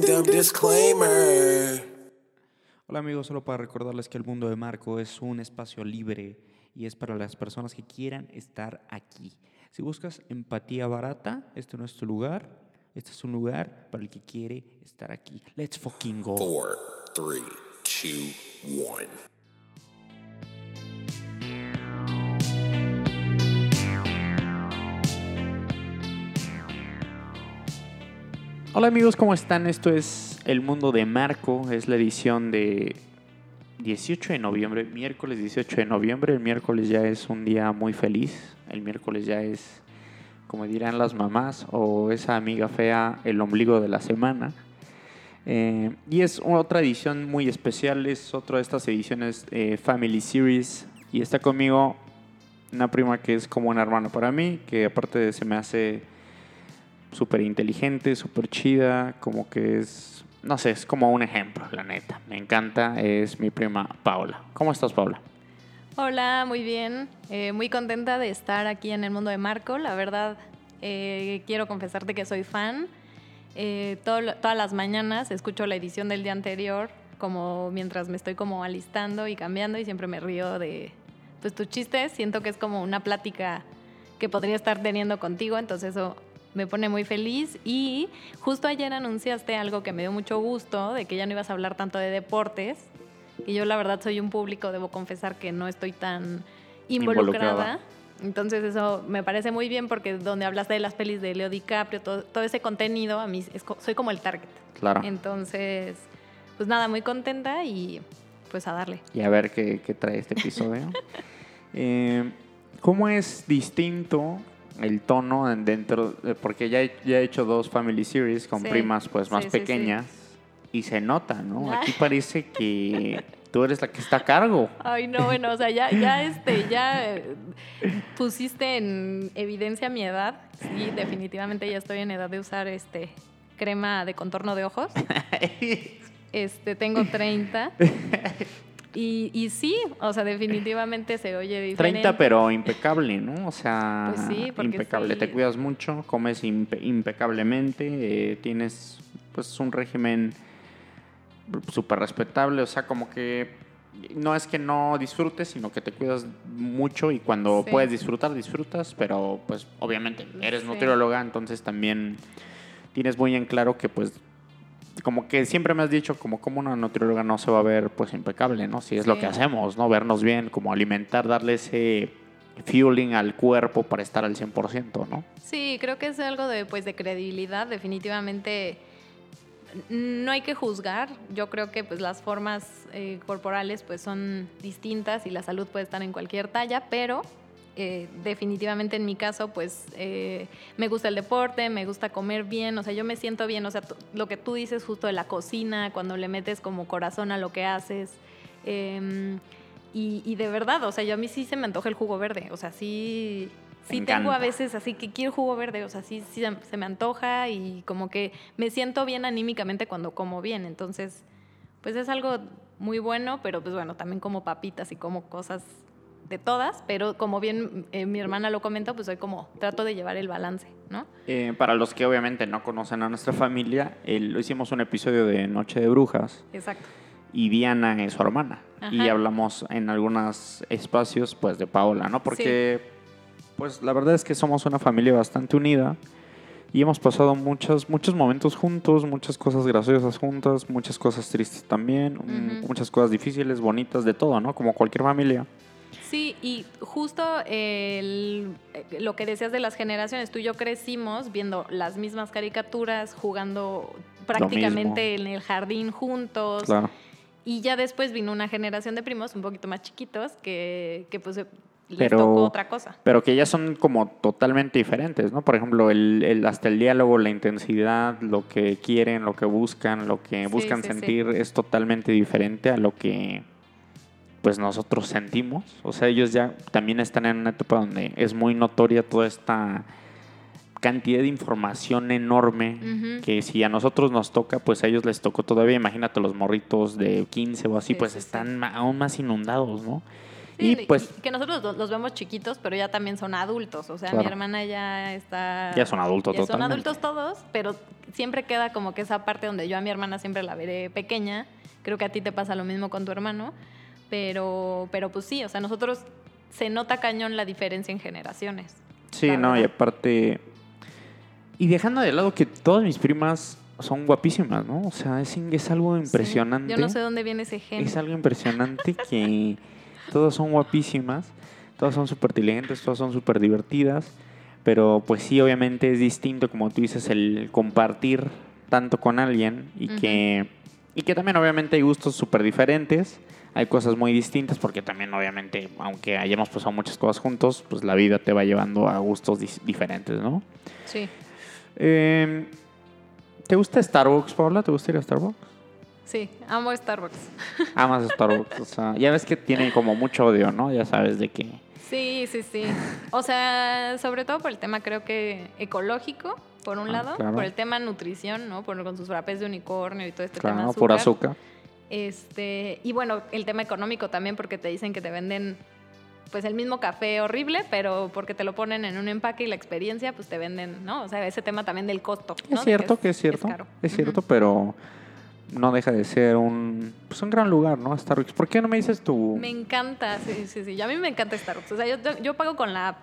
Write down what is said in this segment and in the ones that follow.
Disclaimer. Hola amigos, solo para recordarles que el mundo de Marco es un espacio libre y es para las personas que quieran estar aquí. Si buscas empatía barata, este no es tu lugar. Este es un lugar para el que quiere estar aquí. Let's fucking go. Four, three, two, one. Hola amigos, ¿cómo están? Esto es El Mundo de Marco, es la edición de 18 de noviembre, miércoles 18 de noviembre. El miércoles ya es un día muy feliz, el miércoles ya es, como dirán las mamás, o esa amiga fea, el ombligo de la semana. Eh, y es otra edición muy especial, es otra de estas ediciones eh, Family Series. Y está conmigo una prima que es como una hermana para mí, que aparte se me hace súper inteligente, súper chida, como que es, no sé, es como un ejemplo, la neta. Me encanta, es mi prima Paula. ¿Cómo estás, Paula? Hola, muy bien. Eh, muy contenta de estar aquí en el mundo de Marco. La verdad, eh, quiero confesarte que soy fan. Eh, todas las mañanas escucho la edición del día anterior, como mientras me estoy como alistando y cambiando y siempre me río de pues, tus chistes. Siento que es como una plática que podría estar teniendo contigo, entonces eso me pone muy feliz. Y justo ayer anunciaste algo que me dio mucho gusto, de que ya no ibas a hablar tanto de deportes. Y yo la verdad soy un público, debo confesar que no estoy tan involucrada. Involucrada. Entonces eso me parece muy bien porque donde hablaste de las pelis de Leo DiCaprio, todo, todo ese contenido, a mí es soy como el target. Claro. Entonces, pues nada, muy contenta y pues a darle. Y a ver qué, qué trae este episodio. Eh, ¿Cómo es distinto el tono en- dentro? de- porque ya he, ya he hecho dos Family Series con Sí, primas pues más sí, sí, sí. pequeñas y se nota, ¿no? Aquí parece que tú eres la que está a cargo. Ay, no, bueno, o sea, ya, ya, este, ya eh, pusiste en evidencia mi edad. Sí, definitivamente ya estoy en edad de usar este crema de contorno de ojos. Este, tengo 30. Y, y sí, o sea, definitivamente se oye diferente. 30 pero impecable, ¿no? O sea, Pues sí, impecable. sí. Te cuidas mucho, comes impe- impecablemente, eh, tienes pues un régimen súper respetable, o sea, como que no es que no disfrutes, sino que te cuidas mucho y cuando Sí. puedes disfrutar, disfrutas, pero pues obviamente eres Sí. nutrióloga, entonces también tienes muy en claro que pues como que siempre me has dicho como como una nutrióloga no se va a ver pues impecable, ¿no? Si es lo que hacemos, ¿no? Vernos bien, como alimentar, darle ese fueling al cuerpo para estar al 100%, ¿no? Sí, creo que es algo de, pues, de credibilidad. Definitivamente no hay que juzgar. Yo creo que pues, las formas eh, corporales pues, son distintas y la salud puede estar en cualquier talla, pero eh, definitivamente en mi caso pues eh, me gusta el deporte, me gusta comer bien, o sea, yo me siento bien. O sea, lo que tú dices justo de la cocina, cuando le metes como corazón a lo que haces. em, y, y de verdad, o sea, yo a mí sí se me antoja el jugo verde. O sea, sí, sí tengo a veces así que quiero jugo verde. O sea, sí, sí se me antoja y como que me siento bien anímicamente cuando como bien. Entonces, pues es algo muy bueno, pero pues bueno, también como papitas y como cosas de todas. Pero como bien eh, mi hermana lo comentó, pues soy como, trato de llevar el balance, ¿no? Eh, para los que obviamente no conocen a nuestra familia, el- hicimos un episodio de Noche de Brujas Exacto. y Diana es su hermana. Y hablamos en algunos espacios pues de Paola, ¿no? Porque pues la verdad es que somos una familia bastante unida y hemos pasado muchos, muchos momentos juntos, muchas cosas graciosas juntas, muchas cosas tristes también, muchas cosas difíciles, bonitas, de todo, ¿no? Como cualquier familia. Sí, y justo el- eh, lo que decías de las generaciones, tú y yo crecimos viendo las mismas caricaturas, jugando prácticamente en el jardín juntos. Claro. Y ya después vino una generación de primos un poquito más chiquitos que, que pues les Pero- tocó otra cosa. Pero que ya son como totalmente diferentes, ¿no? Por ejemplo, el, el- hasta el diálogo, la intensidad, lo que quieren, lo que buscan, lo que Sí, buscan sí, sí. sentir es totalmente diferente a lo que pues nosotros sentimos. O sea, ellos ya también están en una etapa donde es muy notoria toda esta cantidad de información enorme que si a nosotros nos toca, pues a ellos les tocó todavía. Imagínate los morritos de 15 o así, Sí, pues sí, están aún más inundados, ¿no? y Sí, pues que nosotros los- vemos chiquitos, pero ya también son adultos. O sea, mi hermana ya está. Ya son adultos ya Son totalmente. adultos todos, pero siempre queda como que esa parte donde yo a mi hermana siempre la veré pequeña. Creo que a ti te pasa lo mismo con tu hermano. Pero, pero pues sí, o sea, nosotros se nota cañón la diferencia en generaciones. Sí, no, y aparte. Y dejando de lado que todas mis primas son guapísimas, ¿no? O sea, es, es algo Sí. impresionante. Yo no sé dónde viene ese gen. Es algo impresionante que todas son guapísimas, todas son súper inteligentes, todas son súper divertidas. Pero pues sí, obviamente es distinto, como tú dices, el compartir tanto con alguien y que. Y que también obviamente hay gustos súper diferentes. Hay cosas muy distintas porque también obviamente, aunque hayamos pasado muchas cosas juntos, pues la vida te va llevando a gustos diferentes, ¿no? Sí, Eh, ¿Te gusta Starbucks, Paula? ¿Te gusta ir a Starbucks? sí, amo Starbucks. Amas Starbucks, o sea, ya ves que tiene como mucho odio, ¿no? Ya sabes de que... Sí, sí, sí. O sea, sobre todo por el tema creo que ecológico, por un Ah, lado, claro. por el tema nutrición, ¿no? Por, con sus frappés de unicornio y todo este Claro, tema por azúcar. Este, y bueno, el tema económico también porque te dicen que te venden pues el mismo café horrible, pero porque te lo ponen en un empaque y la experiencia pues te venden, ¿no? O sea, ese tema también del costo. ¿no? Es cierto que es cierto, caro. es Ujú. cierto, pero no deja de ser un, pues un gran lugar, ¿no? Starbucks. ¿Por qué no me dices tu... Me encanta, sí, sí, sí. A mí me encanta Starbucks. O sea, yo, yo pago con la app.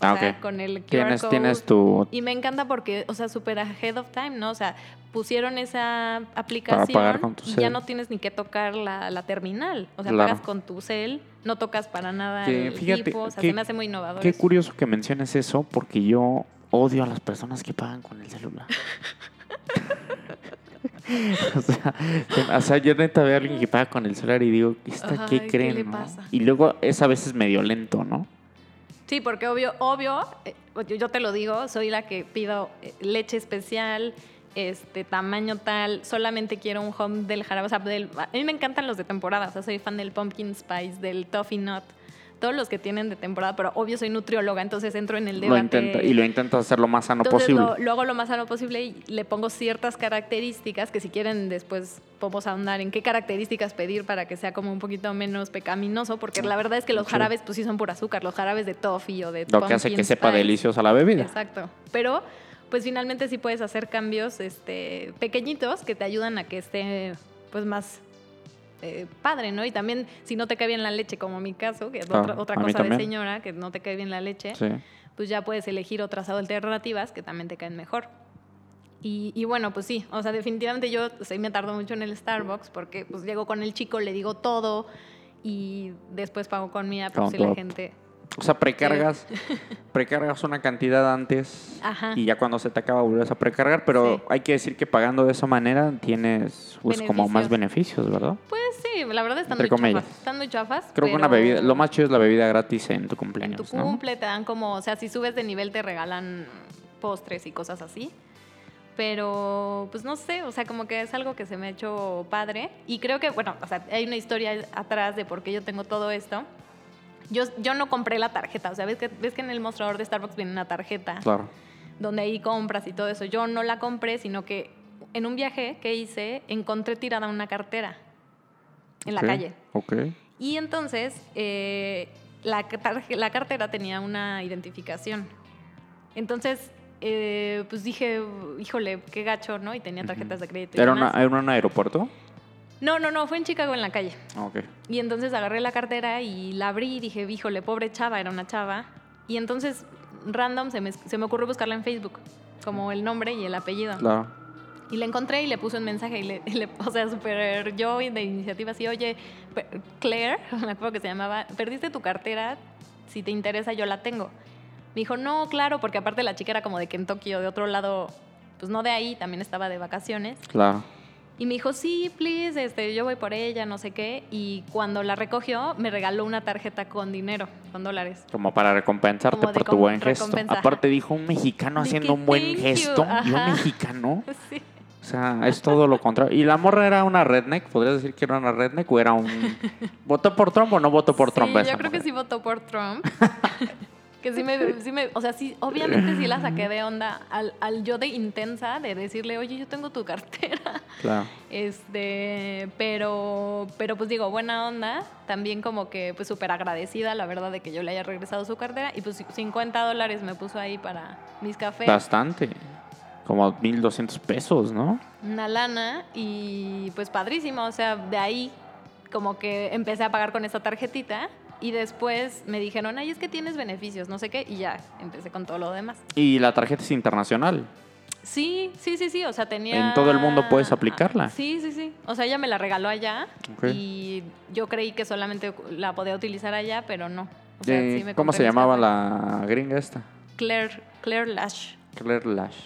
O Ah, sea, ok. con el QR Tienes, code. tienes tu... Y me encanta porque, o sea, super ahead of time, ¿no? O sea, pusieron esa aplicación pagar con tu y ya no tienes ni que tocar la, la terminal. O sea, Claro. pagas con tu cel, no tocas para nada Que, el fíjate, equipo. O sea, qué- se me hace muy innovador. Qué eso. curioso que menciones eso, porque yo odio a las personas que pagan con el celular. o, sea, se- o sea, yo neta veo a alguien que paga con el celular y digo, ¿esta qué ¿qué creen? no? pasa? Y luego es a veces medio lento, ¿no? Sí, porque obvio, obvio, eh, yo, te lo digo, soy la que pido eh, leche especial, este tamaño tal, solamente quiero un home del jarabe. O sea, del- a mí me encantan los de temporada, o sea, soy fan del pumpkin spice, del toffee nut, todos los que tienen de temporada, pero obvio soy nutrióloga, entonces entro en el Lo debate. intenta, y lo intentas hacer lo más sano Entonces posible. lo, lo hago lo más sano posible y le pongo ciertas características que si quieren después podemos ahondar en qué características pedir para que sea como un poquito menos pecaminoso, porque la verdad es que los Sí. jarabes pues sí son por azúcar, los jarabes de toffee o de Lo que hace que pumpkin sepa spice. deliciosa la bebida. Exacto. Pero pues finalmente sí puedes hacer cambios este, pequeñitos que te ayudan a que esté pues más eh, padre, ¿no? Y también si no te cae bien la leche, como mi caso, que es Claro, otra, cosa de señora, que no te cae bien la leche, Sí. pues ya puedes elegir otras alternativas que también te caen mejor. Y, y bueno, pues sí, o sea, definitivamente yo sí me tardo mucho en el Starbucks porque pues llego con el chico, le digo todo y después pago con mi app si la gente... O sea, precargas, precargas una cantidad antes Ajá. y ya cuando se te acaba vuelves a precargar, pero Sí. hay que decir que pagando de esa manera tienes pues, como más Beneficios. ¿verdad? Pues sí, la verdad están Entre muy comillas. chafas. Están muy chafas. Creo que una bebida, lo más chido es la bebida gratis en tu En cumpleaños, tu ¿no? cumple te dan como, o sea, si subes de nivel te regalan postres y cosas así. Pero, pues no sé, o sea, como que es algo que se me ha hecho padre. Y creo que, bueno, o sea, hay una historia atrás de por qué yo tengo todo esto. Yo, yo no compré la tarjeta, o sea, ves que, ves que en el mostrador de Starbucks viene una tarjeta Claro. donde ahí compras y todo eso. Yo no la compré, sino que en un viaje que hice encontré tirada una cartera en la calle. Ok. Y entonces eh, la, la cartera tenía una identificación. Entonces, eh, pues dije, híjole, qué gacho, ¿no? Y tenía tarjetas de crédito. y ¿Era, una, demás. ¿Era un aeropuerto? No, no, no, fue en Chicago en la calle. Ah, Ok. Y entonces agarré la cartera y la abrí y dije, híjole, pobre chava, era una chava. Y entonces, random, se me, se me ocurrió buscarla en Facebook, como el nombre y el apellido. Claro. Y la encontré y le puse un mensaje, y le, y le- o sea, súper yo de iniciativa así, oye, Claire, me acuerdo que se llamaba, perdiste tu cartera, si te interesa yo la tengo. Me dijo, no, claro, porque aparte la chica era como de Kentucky o de otro lado, pues no de ahí, también estaba de vacaciones. Claro. Y me dijo, sí, please, este, yo voy por ella, no sé qué. Y cuando la recogió, me regaló una tarjeta con dinero, con dólares. Como para recompensarte Como por tu buen gesto. Aparte dijo un mexicano Dije, haciendo un buen gesto. Y un mexicano. Sí. O sea, es todo lo contrario. ¿Y la morra era una redneck? ¿Podrías decir que era una redneck o era un... ¿Votó por Trump o no votó por Sí, Trump? yo creo que sí votó por Trump. que sí me, sí me- o sea, sí, obviamente sí la saqué de onda al, al yo de intensa de decirle, oye, yo tengo tu cartera. Claro. Este, pero, pero pues digo, buena onda, también como que pues súper agradecida, la verdad, de que yo le haya regresado su cartera y pues 50 dólares me puso ahí para mis cafés, Bastante. Como 1200 pesos, ¿no? una lana y pues padrísimo, o sea, de ahí como que empecé a pagar con esa tarjetita y después me dijeron, ay, es que tienes beneficios, no sé qué, y ya empecé con todo lo demás. Y la tarjeta es internacional. Sí, sí, sí, sí, o sea, tenía... En todo el mundo puedes aplicarla. Sí, sí, sí. O sea, ella me la regaló allá Ok. y yo creí que solamente la podía utilizar allá, pero no. O sea, Eh, sí me ¿Cómo se llamaba la gringa esta? Claire, Claire Lash. Claire Lash.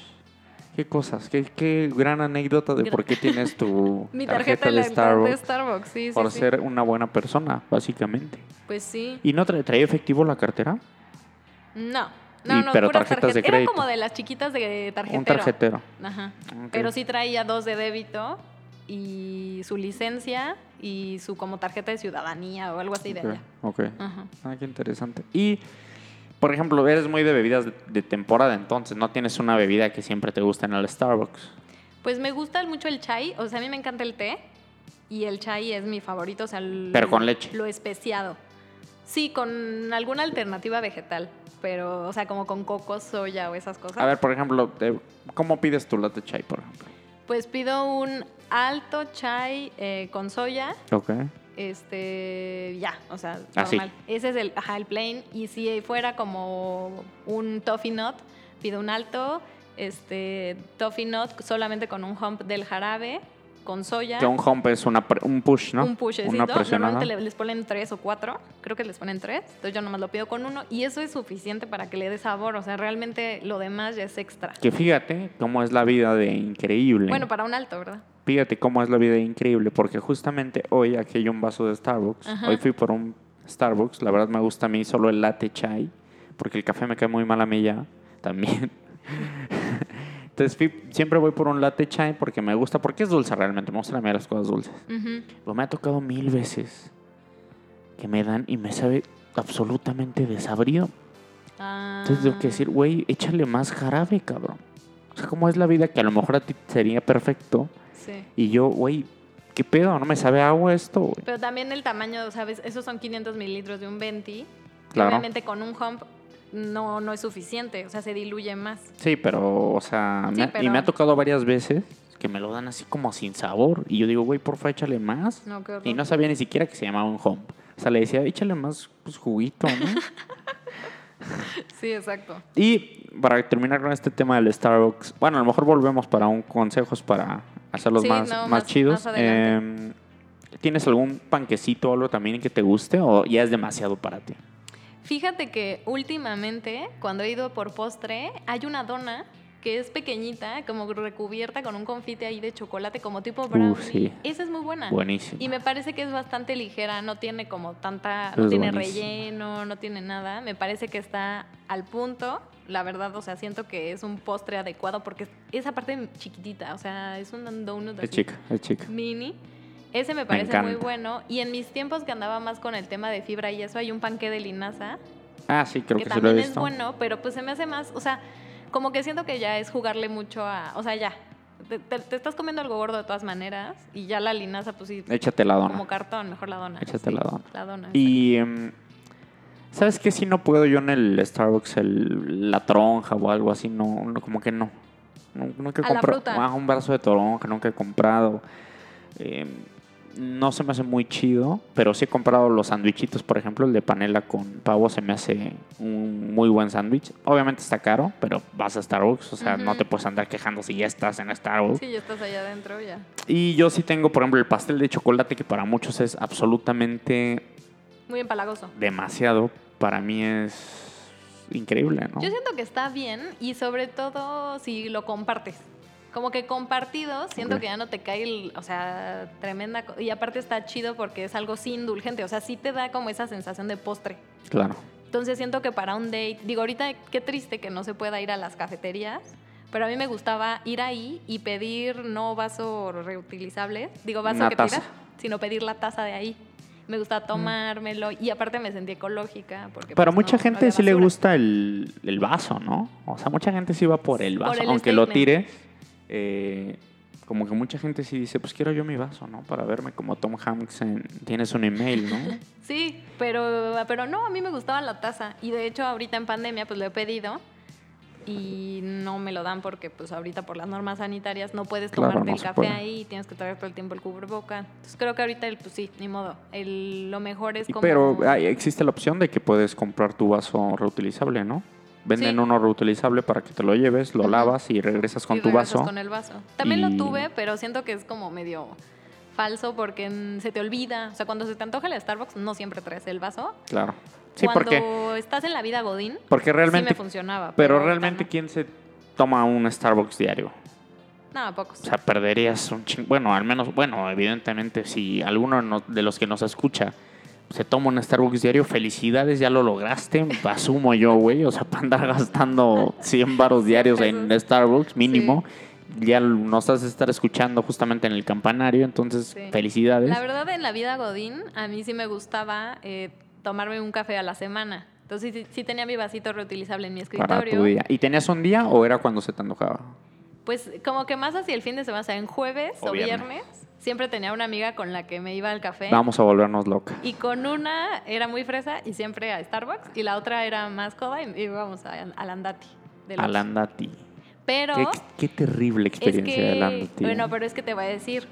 ¿Qué cosas? ¿Qué, qué gran anécdota de por qué tienes tu Mi tarjeta, tarjeta, de de, Starbucks. de Starbucks, sí, por sí. ser una buena persona, básicamente. Pues sí. ¿Y no tra- traía efectivo la cartera? No. Y- No, no, pero puras tarjetas de tarjetas. Era crédito. como de las chiquitas de tarjetero. Un tarjetero. Ajá. Pero sí traía dos de débito y su licencia y su como tarjeta de ciudadanía o algo así de Ok, allá. ok. Ajá. Ah, qué interesante. Y, por ejemplo, eres muy de bebidas de, de temporada, entonces no tienes una bebida que siempre te gusta en el Starbucks. Pues me gusta mucho el chai, o sea, a mí me encanta el té y el chai es mi favorito, o sea, el- Pero con leche. Lo especiado. Sí, con alguna alternativa vegetal, pero, o sea, como con coco, soya o esas cosas. A ver, por ejemplo, ¿cómo pides tu latte chai, por ejemplo? Pues pido un alto chai eh, con soya, Ok. Este, ya, o sea, Así. normal. Ese es el, ajá, el plain. Y si fuera como un toffee nut, pido un alto, este, toffee nut solamente con un hump del jarabe, con soya. Que un hump es una un push, ¿no? Un pushecito. Una. Normalmente le- les ponen tres o cuatro. Creo que les ponen tres. Entonces yo nomás lo pido con uno. Y eso es suficiente para que le dé sabor. O sea, realmente lo demás ya es extra. Que fíjate cómo es la vida de increíble. Bueno, para un alto, ¿verdad? Fíjate cómo es la vida increíble, porque justamente hoy aquí hay un vaso de Starbucks. Ajá. Hoy fui por un Starbucks. La verdad me gusta a mí solo el latte chai, porque el café me cae muy mal a mí ya también. Entonces fui- siempre voy por un latte chai porque me gusta, porque es dulce realmente. Me gustan a mí las cosas dulces. Pero me ha tocado mil veces que me dan y me sabe absolutamente desabrido. Ah, Entonces tengo que decir, güey, échale más jarabe, cabrón. O sea, ¿cómo es la vida que a lo mejor a ti sería perfecto? Sí. Y yo, güey, ¿qué pedo? ¿No me sabe agua esto, güey? Pero también el tamaño, ¿sabes? Esos son 500 mililitros de un 20. que Claro. Obviamente con un hump no, no es suficiente. O sea, se diluye más. Sí, pero, o sea, Sí, me ha- y me ha tocado varias veces que me lo dan así como sin sabor. Y yo digo, güey, porfa, échale más. No. Y no sabía ni siquiera que se llamaba un home. O sea, le decía, échale más pues, juguito, ¿no? Sí, exacto. y para terminar con este tema del Starbucks, bueno, a lo mejor volvemos para un consejos para hacerlos Sí, más, no, más, más- chidos. más. Em, ¿Tienes algún panquecito o algo también que te guste o ya es demasiado para ti? Fíjate que últimamente, cuando he ido por postre, hay una dona que es pequeñita, como recubierta con un confite ahí de chocolate, como tipo brownie. sí. Esa es muy buena. Buenísimo. Y me parece que es bastante ligera, no tiene como tanta, Eso no tiene buenísimo. relleno, no tiene nada. Me parece que está al punto. La verdad, o sea, siento que es un postre adecuado porque esa parte chiquitita, o sea, es un donut Es así chica, es chica. mini. Ese me parece muy encanta. bueno. Y en mis tiempos que andaba más con el tema de fibra y eso, hay un panque de linaza Ah, sí, creo que, que, sí lo he también es visto. bueno, pero pues se me hace más, o sea, como que siento que ya es jugarle mucho a, o sea, ya, te, te- te estás comiendo algo gordo de todas maneras y ya la linaza, pues sí, Échate la dona. como cartón, mejor la dona. Échate la dona. La dona. Y, em, ¿sabes qué? Si no puedo yo en el Starbucks, el, la tronja o algo así, no, no, como que no. Nu- Nunca he comprado ah, un brazo de toronja, nunca he comprado. Em, no se me hace muy chido, pero sí he comprado los sandwichitos, por ejemplo, el de panela con pavo se me hace un muy buen sándwich. Obviamente está caro, pero vas a Starbucks, o sea, no te puedes andar quejando si ya estás en Starbucks. Sí, ya estás allá adentro, ya. Y yo sí tengo, por ejemplo, el pastel de chocolate, que para muchos es absolutamente Muy empalagoso. demasiado. Para mí es increíble, ¿no? Yo siento que está bien y sobre todo si lo compartes. Como que compartido, siento Ok. que ya no te cae, el- o sea, tremenda. Y aparte está chido porque es algo sí indulgente, o sea, sí te da como esa sensación de postre. Claro. Entonces siento que para un date, digo, ahorita qué triste que no se pueda ir a las cafeterías, pero a mí me gustaba ir ahí y pedir no vaso reutilizable, digo vaso Una que taza. tiras, sino pedir la taza de ahí. Me gusta tomármelo y aparte me sentí ecológica. Porque, Pero pues, mucha no- gente sí le gusta el, el vaso, ¿no? O sea, mucha gente sí va por el Por vaso. el Aunque lo tires, eh, como que mucha gente sí dice, pues quiero yo mi vaso, ¿no? Para verme como Tom Hanks en Tienes un email, ¿no? Sí, pero, pero no, a mí me gustaba la taza. Y de hecho, ahorita en pandemia, pues lo he pedido y no me lo dan porque, pues ahorita por las normas sanitarias no puedes Claro, tomarte no el café puede. ahí y tienes que traer todo el tiempo el cubreboca. Entonces creo que ahorita, el, pues sí, ni modo. El, lo mejor es como. Pero hay- existe la opción de que puedes comprar tu vaso reutilizable, ¿no? Venden Sí. uno reutilizable para que te lo lleves, lo lavas y regresas con y tu regresas vaso. con el vaso. También Y- lo tuve, pero siento que es como medio falso porque mm, se te olvida. O sea, cuando se te antoja el Starbucks, no siempre traes el vaso. Claro. Sí, cuando porque, estás en la vida Godín, porque sí realmente... me funcionaba. pero realmente. ¿quién se toma un Starbucks diario? No, pocos. O sea, perderías un ching... Bueno, al menos, bueno, evidentemente, si alguno no- de los que nos escucha se toma un Starbucks diario, felicidades, ya lo lograste, asumo yo, güey. O sea, para andar gastando 100 baros diarios en. Starbucks, mínimo, ya nos has de estar escuchando justamente en el campanario, entonces, Sí. felicidades. La verdad, en la vida Godín, a mí sí me gustaba eh, tomarme un café a la semana. Entonces, sí, sí tenía mi vasito reutilizable en mi para escritorio. tu día. ¿Y tenías un día o era cuando se te antojaba? Pues como que más hacia el fin de semana, o sea, en jueves O o, viernes. viernes, siempre tenía una amiga con la que me iba al café. Vamos a volvernos locas. Y con una era muy fresa y siempre a Starbucks. Y la otra era más coda y íbamos a, al Andati. del Oxxo. Alandati. Pero Qué, qué terrible es experiencia de que, Alandati. bueno, ¿eh? pero es que te voy a decir,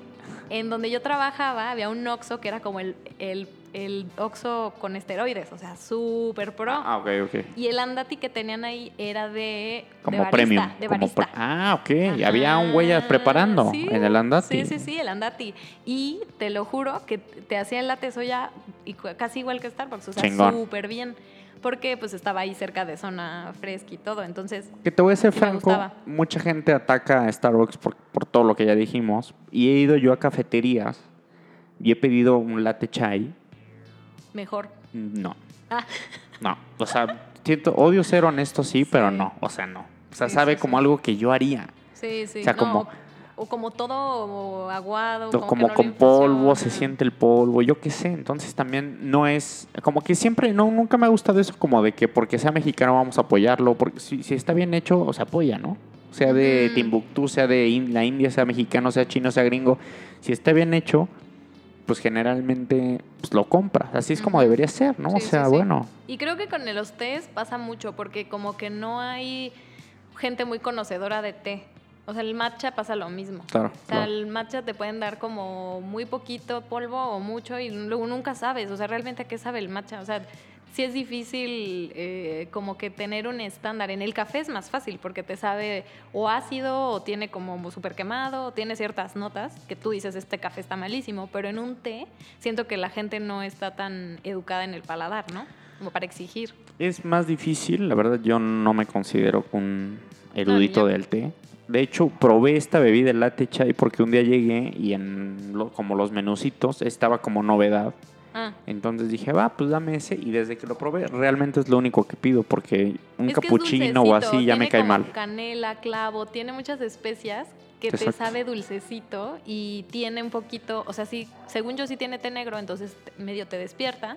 en donde yo trabajaba había un Oxxo que era como el, el, el Oxxo con esteroides, o sea, súper pro. Ah, ok, ok. Y el Andati que tenían ahí era de, de Como barista, premium. de barista. ah, ok. Y Ajá, había un güey preparando sí, en el Andati. Sí, sí, sí, el Andati. Y te lo juro que te hacía el latte soya y casi igual que Starbucks, o sea, súper bien. Porque pues estaba ahí cerca de zona fresca y todo, entonces... Que te voy a ser franco, mucha gente ataca a Starbucks por, por todo lo que ya dijimos. Y he ido yo a cafeterías y he pedido un latte chai. Mejor. No, Ah, no. O sea, siento, odio ser honesto, sí, pero no. O sea, no. O sea, Sí, sabe sí, como algo que yo haría. sí, sí. O sea, no, como- O como todo aguado. como que no lo con polvo, se siente el polvo, yo qué sé. Entonces también no es, como que siempre, no, nunca me ha gustado eso como de que porque sea mexicano vamos a apoyarlo, porque si, si está bien hecho, o se apoya, ¿no? Sea de Ujú. Timbuktu, sea de la India, sea mexicano, sea chino, sea gringo, si está bien hecho, pues generalmente pues, lo compras. Así es como debería ser, ¿no? o sí, sea, sí. bueno. Y creo que con los tés pasa mucho porque como que no hay gente muy conocedora de té. O sea, el matcha pasa lo mismo. Claro, O sea, claro. el matcha te pueden dar como muy poquito polvo o mucho y luego nunca sabes. O sea, realmente a qué sabe el matcha. O sea, sí es difícil eh, como que tener un estándar. En el café es más fácil porque te sabe o ácido o tiene como súper quemado o tiene ciertas notas que tú dices este café está malísimo. Pero en un té siento que la gente no está tan educada en el paladar, ¿no? Como para exigir. Es más difícil, la verdad yo no me considero un erudito del té. De hecho, probé esta bebida, el latte chai, porque un día llegué y en lo- como los menucitos estaba como novedad. Ah. Entonces dije, va, pues dame ese. Y desde que lo probé, realmente es lo único que pido, porque un Es capuchino o así ya me cae como mal. Canela, clavo, tiene muchas especias que Exacto. te sabe dulcecito y tiene un poquito, o sea, sí, según yo sí tiene té negro, entonces medio te despierta,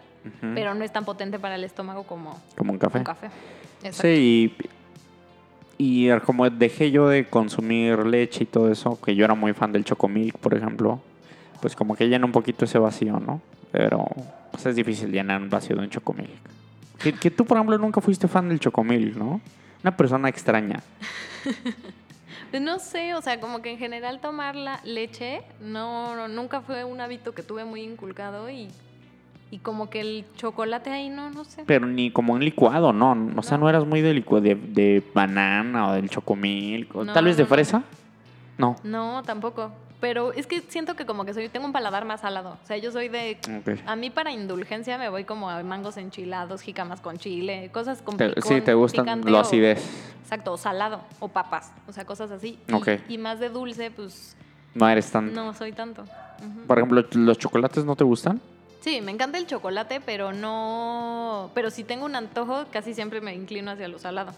pero no es tan potente para el estómago como Como un café. un café. Exacto. Sí, y, y como dejé yo de consumir leche y todo eso, que yo era muy fan del chocomilk, por ejemplo, pues como que llena un poquito ese vacío, ¿no? Pero pues es difícil llenar un vacío de un chocomilk. Que, que tú, por ejemplo, nunca fuiste fan del chocomilk, ¿no? Una persona extraña. No sé, o sea, como que en general tomar la leche no, no- nunca fue un hábito que tuve muy inculcado y, y como que el chocolate ahí no, no sé. Pero ni como un licuado, ¿no? O sea, No. no eras muy de, licua- de, de banana o del chocomilk. o No, Tal vez de no, no. fresa. No. No, tampoco. Pero es que siento que como que soy, tengo un paladar más salado. O sea, yo soy de. A mí para indulgencia me voy como a mangos enchilados, jicamas con chile, cosas con picón, sí, te gustan lo o- acidez. Exacto, o salado, o papas, o sea, cosas así. Y, Ok. y más de dulce, pues No eres tan... no soy tanto. Por ejemplo, ¿los chocolates no te gustan? Sí, me encanta el chocolate, pero no... Pero si tengo un antojo, casi siempre me inclino hacia lo salado.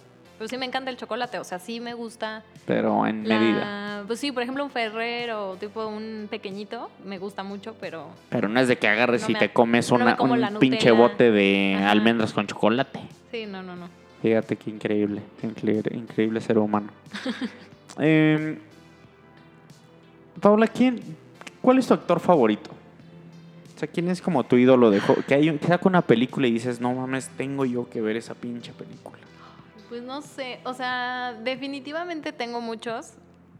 Pero sí me encanta el chocolate, o sea, sí me gusta. Pero en la- medida. Pues sí, por ejemplo, un Ferrero, tipo un pequeñito, me gusta mucho, pero Pero no es de que agarres No y te comes no una, un pinche bote de Ajá. almendras con chocolate. sí, no, no, no. Fíjate qué increíble, qué increíble, increíble ser humano. Em, Paula, ¿quién, ¿cuál es tu actor favorito? O sea, ¿quién es como tu ídolo de que hay que saca una película y dices, no mames, tengo yo que ver esa pinche película? Pues no sé, o sea, definitivamente tengo muchos.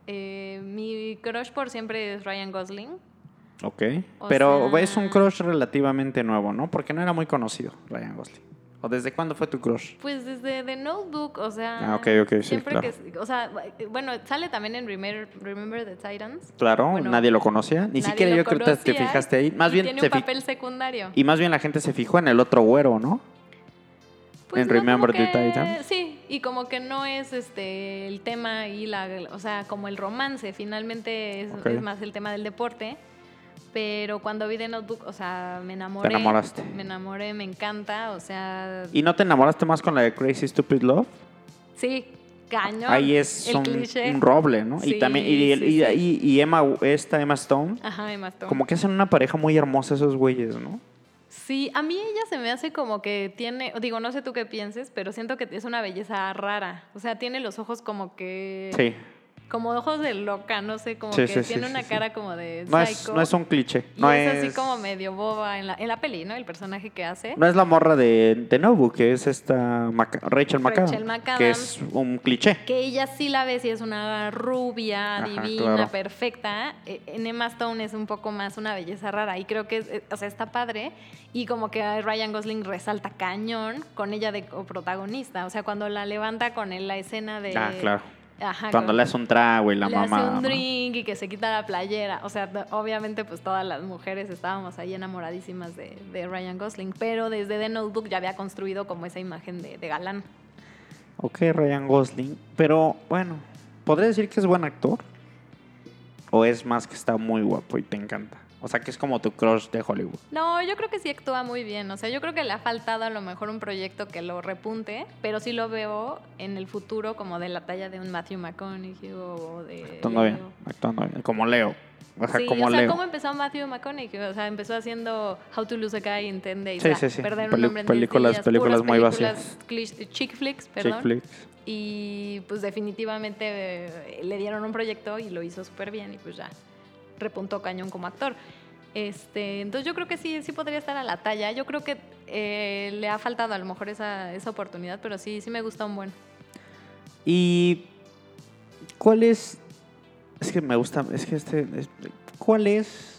Eh, mi crush por siempre es Ryan Gosling. Ok. O Pero sea- es un crush relativamente nuevo, ¿no? Porque no era muy conocido, Ryan Gosling. ¿O desde cuándo fue tu crush? Pues desde The Notebook, o sea. Ah, ok, ok, sí, siempre claro. que, o sea, bueno, sale también en Remember, Remember the Titans. Claro, Bueno, nadie lo conocía. Ni siquiera yo creo que te fijaste ahí. Más y bien tiene un papel secundario. Y más bien la gente se fijó en el otro güero, ¿no? En Pues no, Remember the Titans. Sí, y como que no es este el tema y la, o sea, como el romance, finalmente es, Ok. es más el tema del deporte. Pero cuando vi The Notebook, o sea, me enamoré. enamoraste. Me enamoré, me encanta, o sea, ¿Y no te enamoraste más con la de Crazy Stupid Love? sí, cañón. Ahí es el un, cliché. un roble, ¿no? y Sí, también y, sí, y- sí. y- y Emma, esta Emma Stone, Ajá, Emma Stone. como que hacen una pareja muy hermosa esos güeyes, ¿no? Sí, a mí ella se me hace como que tiene, digo, no sé tú qué pienses, pero siento que es una belleza rara. O sea, tiene los ojos como que... Sí. Como ojos de loca, no sé, como Sí, que sí, tiene sí, una cara como de No es, no es un cliché. Y No es, es, así como medio boba en la, en la peli, ¿no? El personaje que hace. No es la morra de, de Nobu, que es esta Maca- Rachel McAdams. Rachel McAdams. Que es un cliché. Que ella sí la ves y es una rubia, Ajá, divina, claro. perfecta. Eh, En Emma Stone es un poco más una belleza rara y creo que, es, o sea, está padre. Y como que Ryan Gosling resalta cañón con ella de protagonista. O sea, cuando la levanta con él, la escena de... Ah, claro. Ajá, Cuando le hace un trago y la le mamá. hace un drink y que se quita la playera. O sea, obviamente pues todas las mujeres estábamos ahí enamoradísimas de, de Ryan Gosling, pero desde The Notebook ya había construido como esa imagen de, de galán. Ok, Ryan Gosling. Pero bueno, ¿podría decir que es buen actor? ¿O es más que está muy guapo y te encanta? O sea, que es como tu crush de Hollywood. No, yo creo que sí actúa muy bien. O sea, yo creo que le ha faltado a lo mejor un proyecto que lo repunte, pero sí lo veo en el futuro como de la talla de un Matthew McConaughey o de... Actuando bien, actuando bien. Como Leo. O sea, sí, como o sea, Leo. ¿cómo empezó Matthew McConaughey? O sea, empezó haciendo How to Lose a Guy in 10 Days. Sí, sí, sí. Perder Peli- un hombre en 10 películas- días, películas puras muy películas cliché- chick flicks, perdón. Chick flicks. Y pues definitivamente eh, le dieron un proyecto y lo hizo súper bien y pues ya repuntó cañón como actor. Este, entonces yo creo que sí, sí podría estar a la talla. Yo creo que eh, le ha faltado a lo mejor esa, esa oportunidad, pero sí, sí me gusta un buen. ¿Y cuál es? Es que me gusta, es que este, es- ¿cuál es?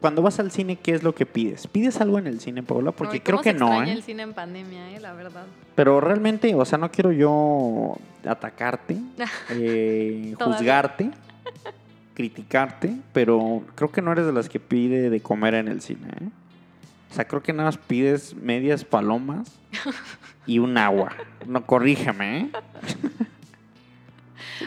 Cuando vas al cine, ¿qué es lo que pides? ¿Pides algo en el cine, Paula? Porque creo que se no, ¿eh? el cine en pandemia, eh, la verdad. Pero realmente, o sea, no quiero yo atacarte, eh, juzgarte, criticarte, pero creo que no eres de las que pide de comer en el cine, ¿eh? O sea, creo que nada más pides medias palomas y un agua. No, corrígeme, ¿eh?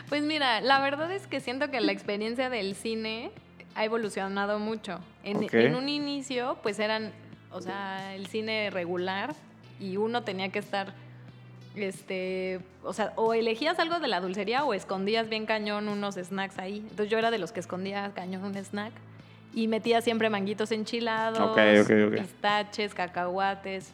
Pues mira, la verdad es que siento que la experiencia del cine ha evolucionado mucho. En, un inicio, pues eran, o sea, el cine regular y uno tenía que estar, este, o sea, o elegías algo de la dulcería o escondías bien cañón unos snacks ahí. Entonces yo era de los que escondía cañón un snack y metía siempre manguitos enchilados, Ok, ok, ok. pistaches, cacahuates,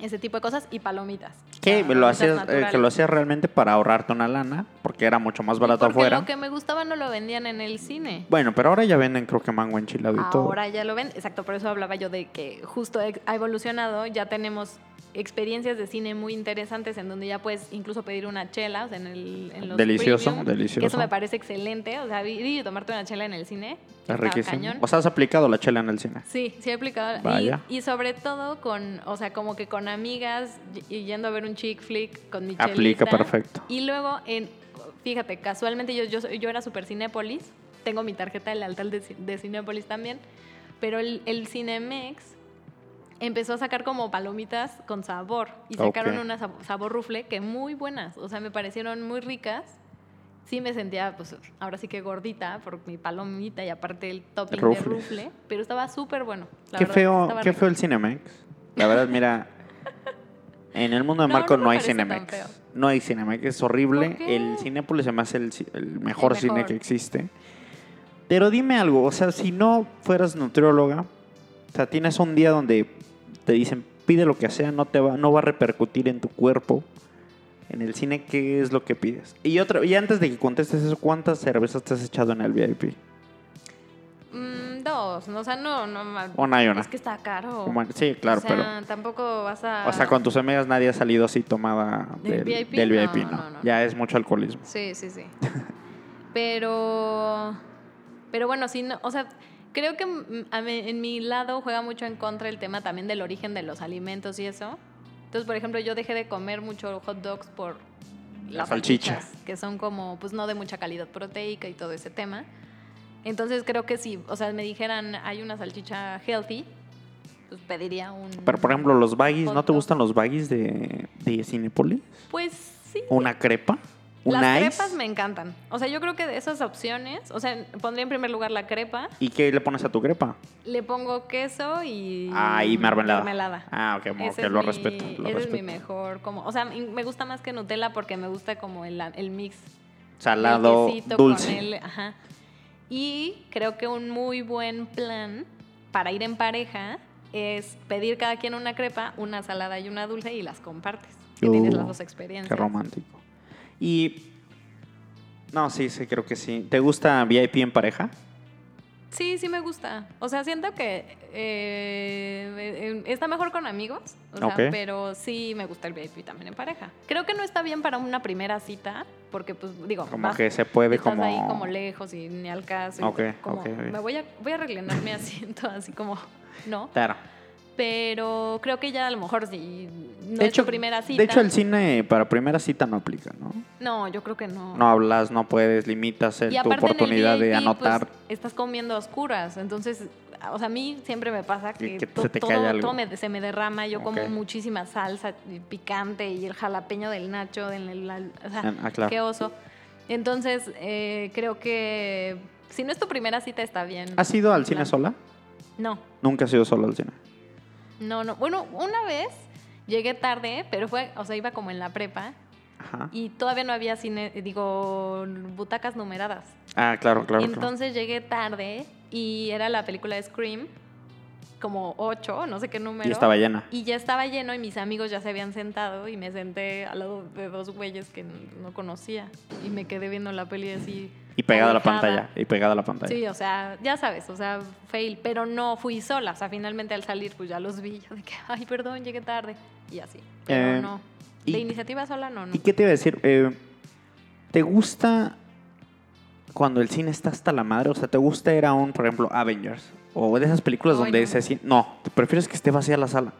ese tipo de cosas y palomitas. Que O sea, lo hacías, eh, que lo hacías realmente para ahorrarte una lana, porque era mucho más barato porque afuera. lo que me gustaba no lo vendían en el cine. Bueno, pero ahora ya venden creo que mango enchilado y todo. Ahora ya lo ven, exacto, por eso hablaba yo de que justo ha evolucionado, ya tenemos experiencias de cine muy interesantes en donde ya puedes incluso pedir una chela, o sea, en, el, en los Delicioso, premium, delicioso. Que eso me parece excelente, o sea, ir y tomarte una chela en el cine. Es riquísimo. cañón. O sea, has aplicado la chela en el cine. Sí, sí he aplicado. Y- Vaya. Y, sobre todo con, o sea, como que con amigas y y yendo a ver un chick flick con mi Aplica chelita. perfecto. Y luego, en, fíjate, casualmente yo, yo, yo era super Cinépolis, tengo mi tarjeta de lealtad de, de Cinépolis también, pero el, el Cinemex empezó a sacar como palomitas con sabor y sacaron Ok. una sab- sabor rufle que muy buenas, o sea, me parecieron muy ricas. Sí me sentía, pues, ahora sí que gordita por mi palomita y aparte el topping Rufles. de rufle, pero estaba súper bueno. la Qué verdad, feo, qué rico. feo el Cinemex. La verdad, mira. En el mundo de No, Marco no no, me hay Cinemex. No hay Cinemex, es horrible. El Cinépolis se me hace el, el mejor El cine mejor. que existe. Pero dime algo, o sea, si no fueras nutrióloga, o sea, tienes un día donde te dicen pide lo que sea, no te va, no va a repercutir en tu cuerpo. En el cine, ¿qué es lo que pides? Y otra, y antes de que contestes eso, ¿cuántas cervezas te has echado en el VIP? Mm, dos, o sea, no, no. ma- Una y una. Es que está caro. Bueno, sí, claro, o sea, pero. tampoco vas a. O sea, con tus amigas nadie ha salido así tomada ¿Del del, VIP? del No, VIP, no. Ya es mucho alcoholismo. Sí, sí, sí. pero. Pero bueno, sí, no, o sea, creo que mm, en mi lado juega mucho en contra el tema también del origen de los alimentos y eso. Entonces, por ejemplo, yo dejé de comer mucho hot dogs por La las salchicha. salchichas, que son como, pues no de mucha calidad proteica y todo ese tema. Entonces creo que si, o sea, me dijeran, hay una salchicha healthy, pues pediría un... Pero, por ejemplo, los baggies, ¿no te gustan los baggies de, de Cinépolis? Pues sí. ¿Una crepa? ¿Un Las ice? crepas me encantan. O sea, yo creo que de esas opciones, o sea, pondría en primer lugar la crepa, ¿Y qué le pones a tu crepa? le pongo queso y... Ah, y mermelada. mermelada. Ah, ok, es lo mi- respeto. Lo ese es mi mejor, como, o sea, me gusta más que Nutella porque me gusta como el, el mix Salado, el dulce. con el- ajá. Y creo que un muy buen plan para ir en pareja es pedir cada quien una crepa, una salada y una dulce y las compartes. Que tienes Uh, las dos experiencias. Qué romántico. Y... No, sí, sí, creo que sí. ¿Te gusta VIP en pareja? Sí, sí me gusta. O sea, siento que eh, está mejor con amigos, o sea, Ok. pero sí me gusta el VIP también en pareja. Creo que no está bien para una primera cita, porque pues digo, Como vas- que se puede estás como... ahí como lejos y ni al caso. y como. Me voy a, voy a reclinar mi asiento así como, ¿no? Claro. Pero creo que ya a lo mejor si no de es hecho, tu primera cita. De hecho, el cine para primera cita no aplica, ¿no? No, yo creo que no. No hablas, no puedes, limitas el- tu oportunidad de VIP, anotar. pues, estás comiendo a oscuras, entonces, o sea, a mí siempre me pasa Que- que, se te todo, cae algo. todo me- se me derrama, yo como muchísima salsa picante y el jalapeño del nacho, en el- la- o sea, Ah, claro. qué oso. Entonces, eh, creo que si no es tu primera cita está bien. ¿Has ido al cine sola? No, Nunca has ido solo al cine. No, no. Bueno, una vez llegué tarde, pero fue, o sea, iba como en la prepa Ajá. y todavía no había cine, digo, butacas numeradas. Ah, claro, claro. claro. Entonces llegué tarde y era la película de Scream, como 8, no sé qué número. Y estaba llena. Y ya estaba lleno y mis amigos ya se habían sentado y me senté al lado de dos güeyes que no conocía. Y me quedé viendo la peli así. Y pegada a la pantalla. Y pegada a la pantalla. Sí, o sea, ya sabes, o sea, fail. Pero no fui sola, o sea, finalmente al salir pues ya los vi. Yo de que, ay, perdón, llegué tarde. Y así. Pero Eh, no. y- De iniciativa sola no, no. ¿Y qué te iba a decir? Eh, ¿Te gusta cuando el cine está hasta la madre? O sea, ¿te gusta ir a un, por ejemplo, Avengers? O de esas películas Ay, donde no. se siente... No, ¿te prefieres que esté vacía la sala?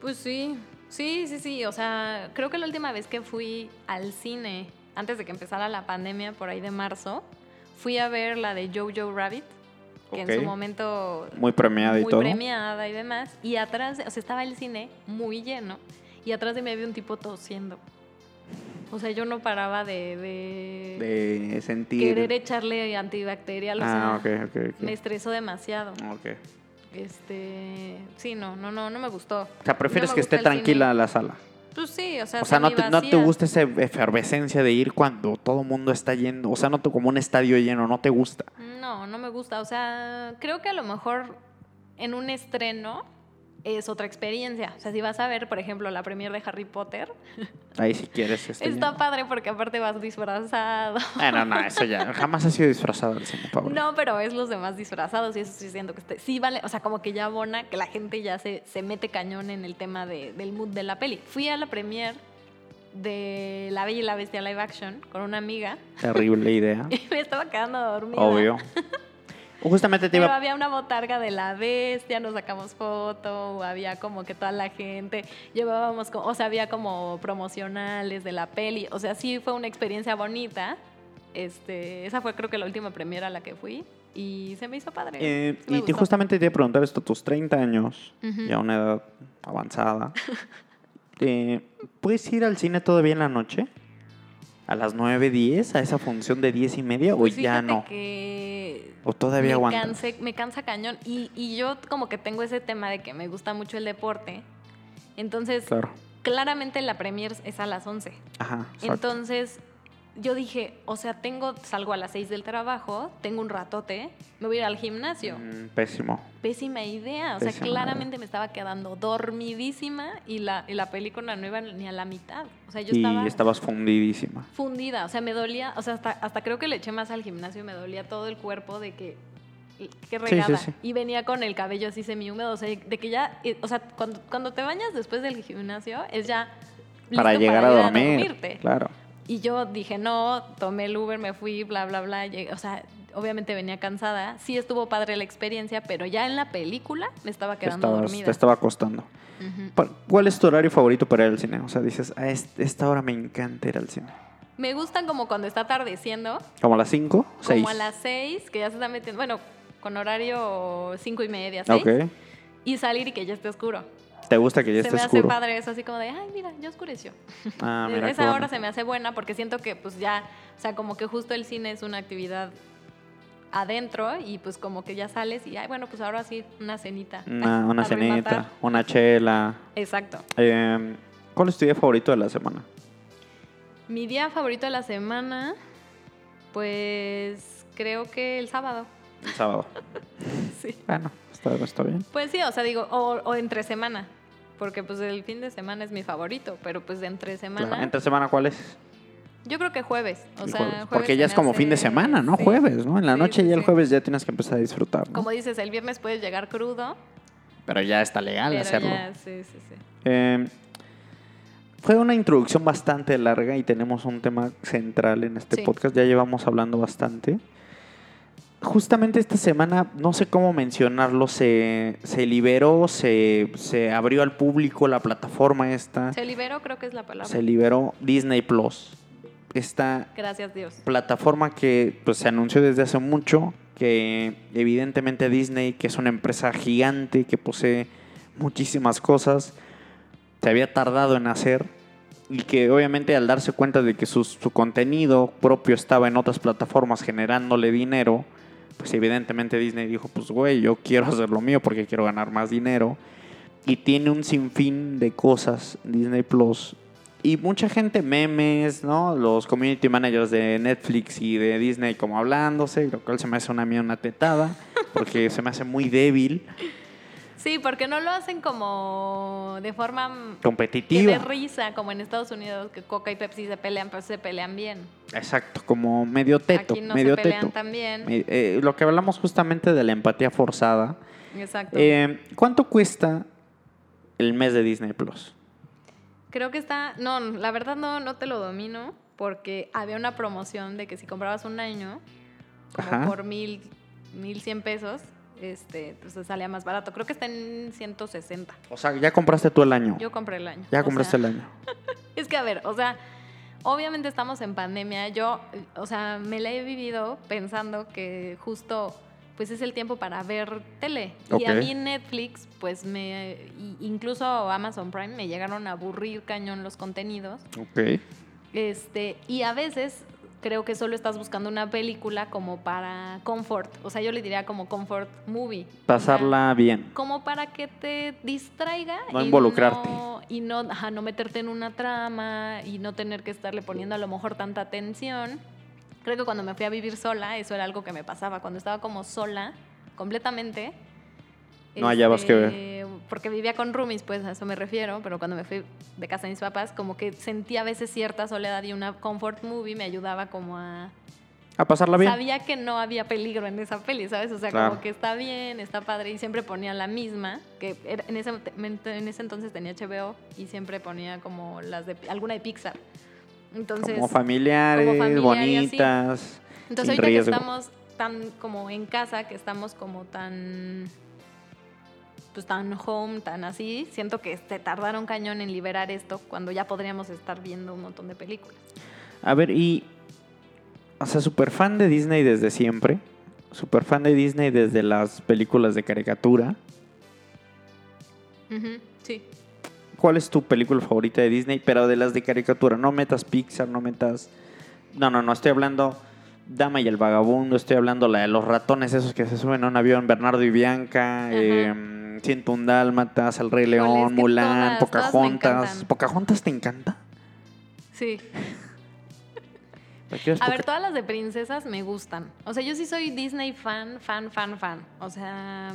Pues sí, sí, sí, sí. O sea, creo que la última vez que fui al cine, antes de que empezara la pandemia, por ahí de marzo, fui a ver la de Jojo Rabbit, que en su momento Muy premiada y muy todo. premiada y demás. Y atrás, o sea, estaba el cine muy lleno y atrás de mí había un tipo tosiendo. O sea, yo no paraba de, de De sentir... querer echarle antibacterial. O Ah, sea, ok, ok, ok. me estresó demasiado. Ok. Este, sí, no, no, no, no me gustó. O sea, prefieres No que esté tranquila cine. la sala. Pues sí, o sea, O sea, no te, no te gusta esa efervescencia de ir cuando todo el mundo está yendo. O sea, no te, como un estadio lleno, no te gusta. No, no me gusta. O sea, creo que a lo mejor en un estreno es otra experiencia. O sea, si vas a ver, por ejemplo, la premier de Harry Potter, Ahí si quieres. esté está padre porque aparte vas disfrazado. Ah, no, no, eso ya. Jamás ha sido disfrazado el cine, Paula. No, pero es los demás disfrazados y eso sí siento que esté- sí vale, o sea, como que ya abona que la gente ya se, se mete cañón en el tema de- del mood de la peli. Fui a la premier de La Bella y la Bestia live action con una amiga Terrible idea. y me estaba quedando dormida. Obvio. Justamente te Pero iba. había una botarga de la bestia, nos sacamos foto, había como que toda la gente, llevábamos, o sea, había como promocionales de la peli, o sea, sí fue una experiencia bonita. Este, esa fue creo que la última premiera a la que fui y se me hizo padre. Eh, me y gustó. justamente te iba a preguntar esto, tus 30 años, Ujú. ya una edad avanzada. eh, ¿Puedes ir al cine todavía en la noche? ¿A las 9, 10? ¿A esa función de 10 y media? Pues ¿O ya fíjate no? que ¿O todavía me, aguantas? me cansa cañón y, y yo como que tengo ese tema de que me gusta mucho el deporte. Entonces, Claro. claramente la premier es a las 11. Ajá. exacto. Entonces, yo dije, o sea, tengo, salgo a las 6 del trabajo, tengo un ratote, me voy a ir al gimnasio. Mm, pésimo. Pésima idea. O sea, Pésima claramente me estaba quedando dormidísima y la, y la película no iba ni a la mitad. O sea, yo y estaba estabas fundidísima. fundida. O sea, me dolía, o sea, hasta, hasta creo que le eché más al gimnasio y me dolía todo el cuerpo de que. Qué Sí, sí, regada. sí. Y venía con el cabello así semi-húmedo. O sea, de que ya. eh, O sea, cuando, cuando te bañas después del gimnasio, es ya. Para llegar a ir dormir. dormirte. Claro. Y yo dije, no, tomé el Uber, me fui, bla, bla, bla. llegué- o sea, obviamente venía cansada. Sí estuvo padre la experiencia, pero ya en la película me estaba quedando estabas- dormida. te estaba costando. ¿Cuál es tu horario favorito para ir al cine? O sea, dices, a est- esta hora me encanta ir al cine. Me gustan como cuando está atardeciendo, ¿Como a las 5? 6. como a las seis, que ya se está metiendo, bueno, con horario cinco y media, seis, Ok. y salir y que ya esté oscuro. ¿Te gusta que ya se esté me oscuro? hace padre eso, así como de, ay, mira, ya oscureció. Ah, mira, Esa hora bueno. se me hace buena porque siento que pues ya, o sea, como que justo el cine es una actividad adentro y pues como que ya sales y, ay, bueno, pues ahora sí, una cenita. Una, una rematar. cenita, una chela. Exacto. Eh, ¿Cuál es tu día favorito de la semana? Mi día favorito de la semana, pues creo que el sábado. El sábado. Sí. Bueno, está, está bien. Pues sí, o sea, digo, o, o entre semana. Porque pues el fin de semana es mi favorito, pero pues de entre semana. Claro. ¿Entre semana cuál es? Yo creo que jueves. O El sea, jueves. jueves Porque ya es como fin de semana, ¿no? sí. Jueves, ¿no? En la Sí, noche sí, y el jueves ya tienes que empezar a disfrutar, ¿no? Como dices, el viernes puedes llegar crudo. Pero ya está legal pero hacerlo. ya, sí, sí, sí. Eh, fue una introducción bastante larga y tenemos un tema central en este podcast. Ya llevamos hablando bastante. Justamente esta semana, no sé cómo mencionarlo, se, se liberó, se, se abrió al público la plataforma esta. Se liberó, creo que es la palabra. Se liberó Disney Plus. Esta Gracias Dios. plataforma que pues, se anunció desde hace mucho, que evidentemente Disney, que es una empresa gigante que posee muchísimas cosas, se había tardado en hacer y que obviamente al darse cuenta de que su, su contenido propio estaba en otras plataformas generándole dinero, pues evidentemente Disney dijo, pues güey, yo quiero hacer lo mío porque quiero ganar más dinero. Y tiene un sinfín de cosas Disney Plus. Y mucha gente, memes, ¿no? Los community managers de Netflix y de Disney como hablándose, lo cual se me hace una mía una tetada, porque se me hace muy débil, Sí, porque no lo hacen como de forma competitiva. de risa, como en Estados Unidos, que Coca y Pepsi se pelean, pero se pelean bien. Exacto, como medio teto, Aquí no medio se pelean bien. Eh, eh, lo que hablamos justamente de la empatía forzada. Exacto. Eh, ¿Cuánto cuesta el mes de Disney Plus? Creo que está, no, la verdad no, no te lo domino, porque había una promoción de que si comprabas un año, como por mil, mil cien pesos, este, pues te salía más barato. Creo que está en 160. O sea, ya compraste tú el año. Yo compré el año. ya compraste sea, el año. Es que, a ver, o sea, obviamente estamos en pandemia. Yo, o sea, me la he vivido pensando que justo, pues es el tiempo para ver tele. Y a mí Netflix, pues me, incluso Amazon Prime, me llegaron a aburrir cañón los contenidos. Ok. Este, y a veces creo que solo estás buscando una película como para comfort. O sea, yo le diría como comfort movie. O sea, Pasarla bien. como para que te distraiga No y involucrarte. no, y no, ajá, no meterte en una trama y no tener que estarle poniendo a lo mejor tanta atención. Creo que cuando me fui a vivir sola, eso era algo que me pasaba. Cuando estaba como sola, completamente. No hallabas qué este, Porque vivía con roomies, pues a eso me refiero, pero cuando me fui de casa de mis papás, como que sentía a veces cierta soledad y una comfort movie me ayudaba como a, A pasarla bien. Sabía que no había peligro en esa peli, ¿sabes? O sea, Claro. como que está bien, está padre y siempre ponía la misma, que era- en, ese, en ese entonces tenía HBO y siempre ponía como las de alguna de Pixar. Entonces, como familiares, como familiar bonitas. entonces ahorita riesgo. que estamos tan como en casa, que estamos como tan pues tan home, tan así, siento que se tardaron cañón en liberar esto cuando ya podríamos estar viendo un montón de películas. A ver, y. O sea, super fan de Disney desde siempre. Super fan de Disney desde las películas de caricatura. Ujú, sí. ¿Cuál es tu película favorita de Disney? Pero de las de caricatura. No metas Pixar, no metas. No, no, no. Estoy hablando Dama y el Vagabundo, estoy hablando la de los ratones esos que se suben a un avión, Bernardo y Bianca, eh, Ciento un Dálmatas, El Rey León, que Mulan, todas- Pocahontas. ¿Pocahontas te encanta? Sí. ¿Para qué ves A ver, todas las de princesas me gustan. O sea, yo sí soy Disney fan, fan, fan, fan. O sea,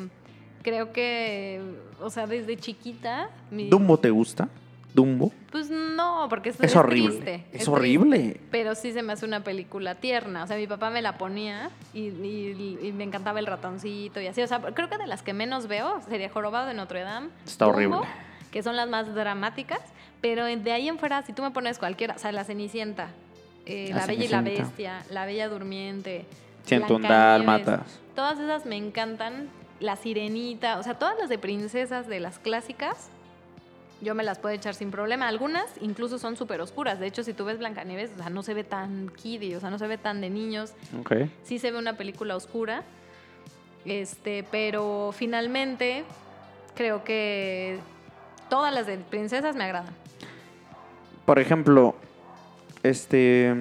creo que, o sea, desde chiquita... mi- ¿Dumbo te gusta? ¿Dumbo? Pues no, porque es, Es, horrible. triste, es, es horrible. triste. Pero sí se me hace una película tierna. O sea, mi papá me la ponía y, y- y me encantaba el ratoncito y así. O sea, creo que de las que menos veo sería Jorobado de Notre Dame. Está horrible. Que son las más dramáticas. Pero de ahí en fuera, si tú me pones cualquiera, o sea, La Cenicienta, eh, La La, Bella y la. Bestia, La Bella Durmiente, Dálmatas. Todas esas me encantan. La Sirenita, o sea, todas las de princesas de las clásicas, yo me las puedo echar sin problema. Algunas incluso son súper oscuras. De hecho, si tú ves Blancanieves, o sea, no se ve tan kiddie, o sea, no se ve tan de niños. Sí se ve una película oscura. Este, pero finalmente creo que todas las de princesas me agradan. Por ejemplo, este.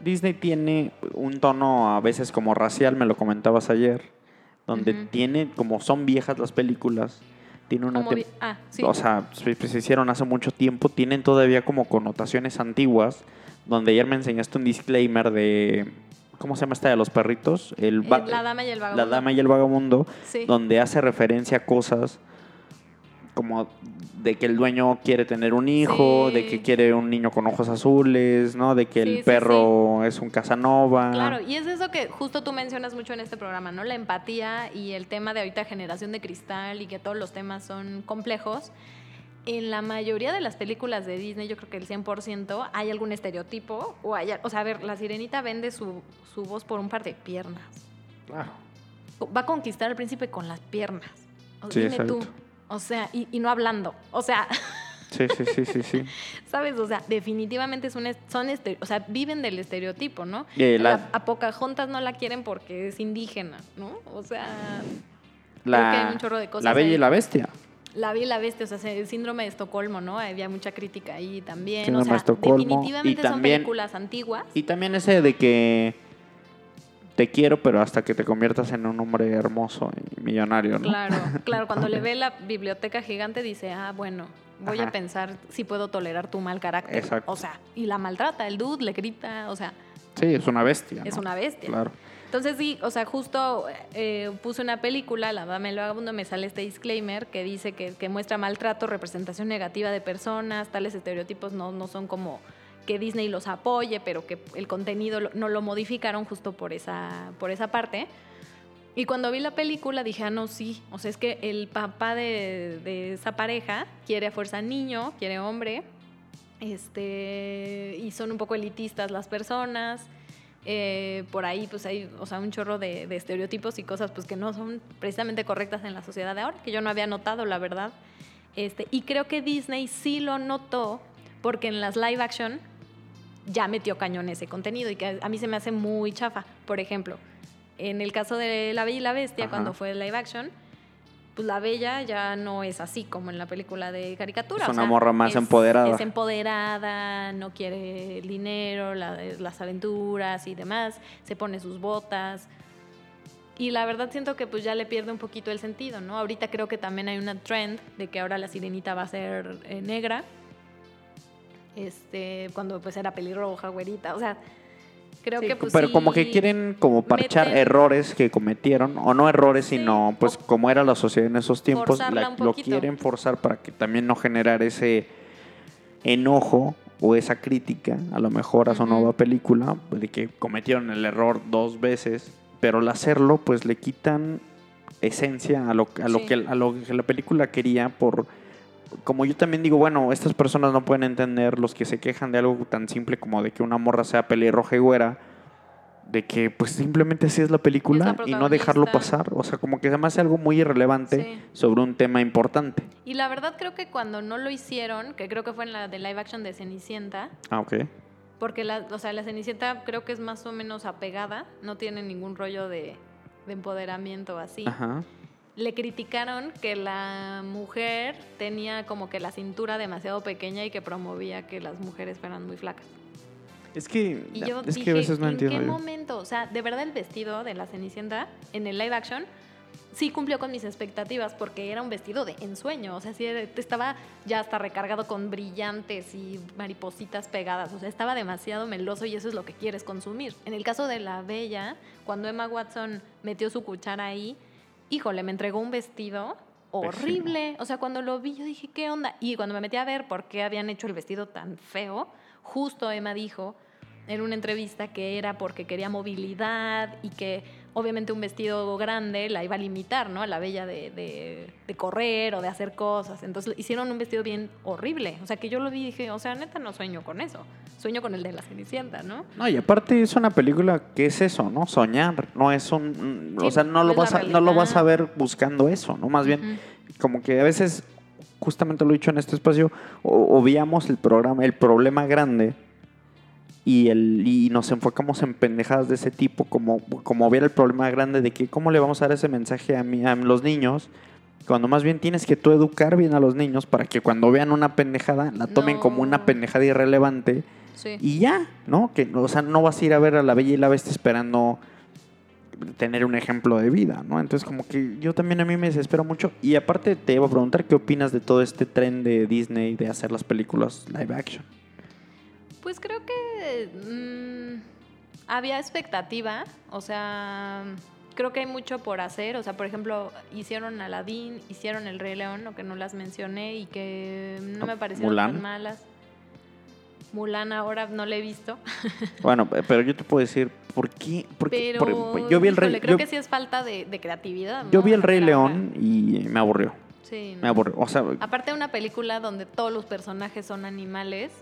Disney tiene un tono a veces como racial, me lo comentabas ayer, donde tiene, como son viejas las películas, tiene una... Como ah, sí. O sea, se, se hicieron hace mucho tiempo, tienen todavía como connotaciones antiguas, donde ayer me enseñaste un disclaimer de... ¿Cómo se llama esta de los perritos? El la dama y el La vagabundo. Dama y el Vagabundo, Sí. donde hace referencia a cosas como de que el dueño quiere tener un hijo, Sí. de que quiere un niño con ojos azules, ¿no? De que Sí, el sí, perro es un Casanova. Claro, y es eso que justo tú mencionas mucho en este programa, ¿no? La empatía y el tema de ahorita generación de cristal y que todos los temas son complejos. En la mayoría de las películas de Disney, yo creo que el 100%, hay algún estereotipo. O, hay, o sea, a ver, la sirenita vende su, su voz por un par de piernas. Claro. Va a conquistar al príncipe con las piernas. O, Sí, dime tú. O sea, y, y no hablando. O sea, Sí, sí, sí, sí, sí. ¿sabes? O sea, definitivamente es un, son este- o sea, viven del estereotipo, ¿no? Eh, la- La- a Pocahontas no la quieren porque es indígena, ¿no? O sea, La, que hay un chorro de cosas la Bella ahí. y la Bestia. la vi y la bestia, o sea, el síndrome de Estocolmo, ¿no? Había mucha crítica ahí también. Síndrome o de sea, Estocolmo, definitivamente y son también- películas antiguas. Y también ese de que te quiero, pero hasta que te conviertas en un hombre hermoso y millonario, ¿no? Claro, claro, cuando le ve la biblioteca gigante dice, ah, bueno, voy Ajá. a pensar si puedo tolerar tu mal carácter. Exacto. O sea, y la maltrata, el dude le grita, o sea, Sí, es una bestia. es una bestia. Claro. Entonces sí, o sea, justo eh, puse una película, La Dama y el Vagabundo, me sale este disclaimer que dice que, que muestra maltrato, representación negativa de personas, tales estereotipos no, no son como que Disney los apoye, pero que el contenido no lo modificaron justo por esa, por esa parte. Y cuando vi la película dije, ah, no, sí, o sea, es que el papá de, de esa pareja quiere a fuerza niño, quiere hombre, este, y son un poco elitistas las personas. Eh, por ahí, pues hay, o sea, un chorro de, de estereotipos y cosas pues que no son precisamente correctas en la sociedad de ahora, que yo no había notado, la verdad. Este, y creo que Disney sí lo notó porque en las live action ya metió cañón ese contenido y que a, mí se me hace muy chafa. Por ejemplo, en el caso de La Bella y la Bestia, Ajá. cuando fue live action, pues la Bella ya no es así como en la película de caricatura. Es o una sea, morra más empoderada. Es empoderada, no quiere el dinero, la- las aventuras y demás, se pone sus botas. Y la verdad siento que pues ya le pierde un poquito el sentido, ¿no? Ahorita creo que también hay una trend de que ahora la sirenita va a ser eh, negra. Este, cuando pues era pelirroja, güerita, o sea, creo Sí, que pues pero sí como que quieren como parchar meten- errores que cometieron, o no errores, Sí, sino pues como era la sociedad en esos tiempos, la- lo quieren forzar para que también no generar ese enojo o esa crítica, a lo mejor a su nueva película, de que cometieron el error dos veces, pero al hacerlo pues le quitan esencia a lo, a lo, que, a lo que la película quería por... Como yo también digo, bueno, estas personas no pueden entender los que se quejan de algo tan simple como de que una morra sea pelirroja y güera, de que pues simplemente así es la película Es la y no dejarlo pasar. O sea, como que me hace algo muy irrelevante Sí. sobre un tema importante. Y la verdad creo que cuando no lo hicieron, que creo que fue en la de live action de Cenicienta, Ah, ok. porque la, o sea, la Cenicienta creo que es más o menos apegada, no tiene ningún rollo de, de empoderamiento así. Ajá. Le criticaron que la mujer tenía como que la cintura demasiado pequeña y que promovía que las mujeres fueran muy flacas. Es que, Y yo es dije, que a veces no ¿en entiendo. qué yo. momento? O sea, de verdad el vestido de la Cenicienta en el live action sí cumplió con mis expectativas porque era un vestido de ensueño. O sea, sí estaba ya hasta recargado con brillantes y maripositas pegadas. O sea, estaba demasiado meloso y eso es lo que quieres consumir. En el caso de la Bella, cuando Emma Watson metió su cuchara ahí, híjole, me entregó un vestido horrible. O sea, cuando lo vi, yo dije, ¿qué onda? Y cuando me metí a ver por qué habían hecho el vestido tan feo, justo Emma dijo en una entrevista que era porque quería movilidad y que obviamente un vestido grande la iba a limitar, ¿no? A la bella de, de- de correr o de hacer cosas. Entonces hicieron un vestido bien horrible. O sea, que yo lo vi y dije, o sea, neta no sueño con eso. Sueño con el de la Cenicienta, ¿no? No, y aparte es una película que es eso, ¿no? Soñar. No es un. Sí, o sea, no no lo, vas a, no lo vas a ver buscando eso, ¿no? Más bien, como que a veces, justamente lo he dicho en este espacio, o- obviamos el programa, el problema grande y, el, y nos enfocamos en pendejadas de ese tipo, como, como ver el problema grande de que cómo le vamos a dar ese mensaje a, mi- a los niños, cuando más bien tienes que tú educar bien a los niños para que cuando vean una pendejada la tomen como una No. pendejada irrelevante Sí. y ya, ¿no? Que, o sea, no vas a ir a ver a la Bella y la Bestia esperando tener un ejemplo de vida, ¿no? Entonces, como que yo también a mí me desespero mucho. Y aparte, te iba a preguntar qué opinas de todo este tren de Disney de hacer las películas live action. Pues creo que mm, había expectativa, o sea, creo que hay mucho por hacer, o sea, por ejemplo, hicieron Aladdin, hicieron El Rey León, lo que no las mencioné y que no me parecieron Mulan. tan malas. Mulan ahora no la he visto, Bueno, pe- pero yo te puedo decir, ¿por qué? Pero por- yo vi el Rey, híjole, creo yo, que sí es falta de, de creatividad. yo ¿no? vi el Rey. León y me aburrió. Sí, Me aburrió. O sea, Aparte de una película donde todos los personajes son animales,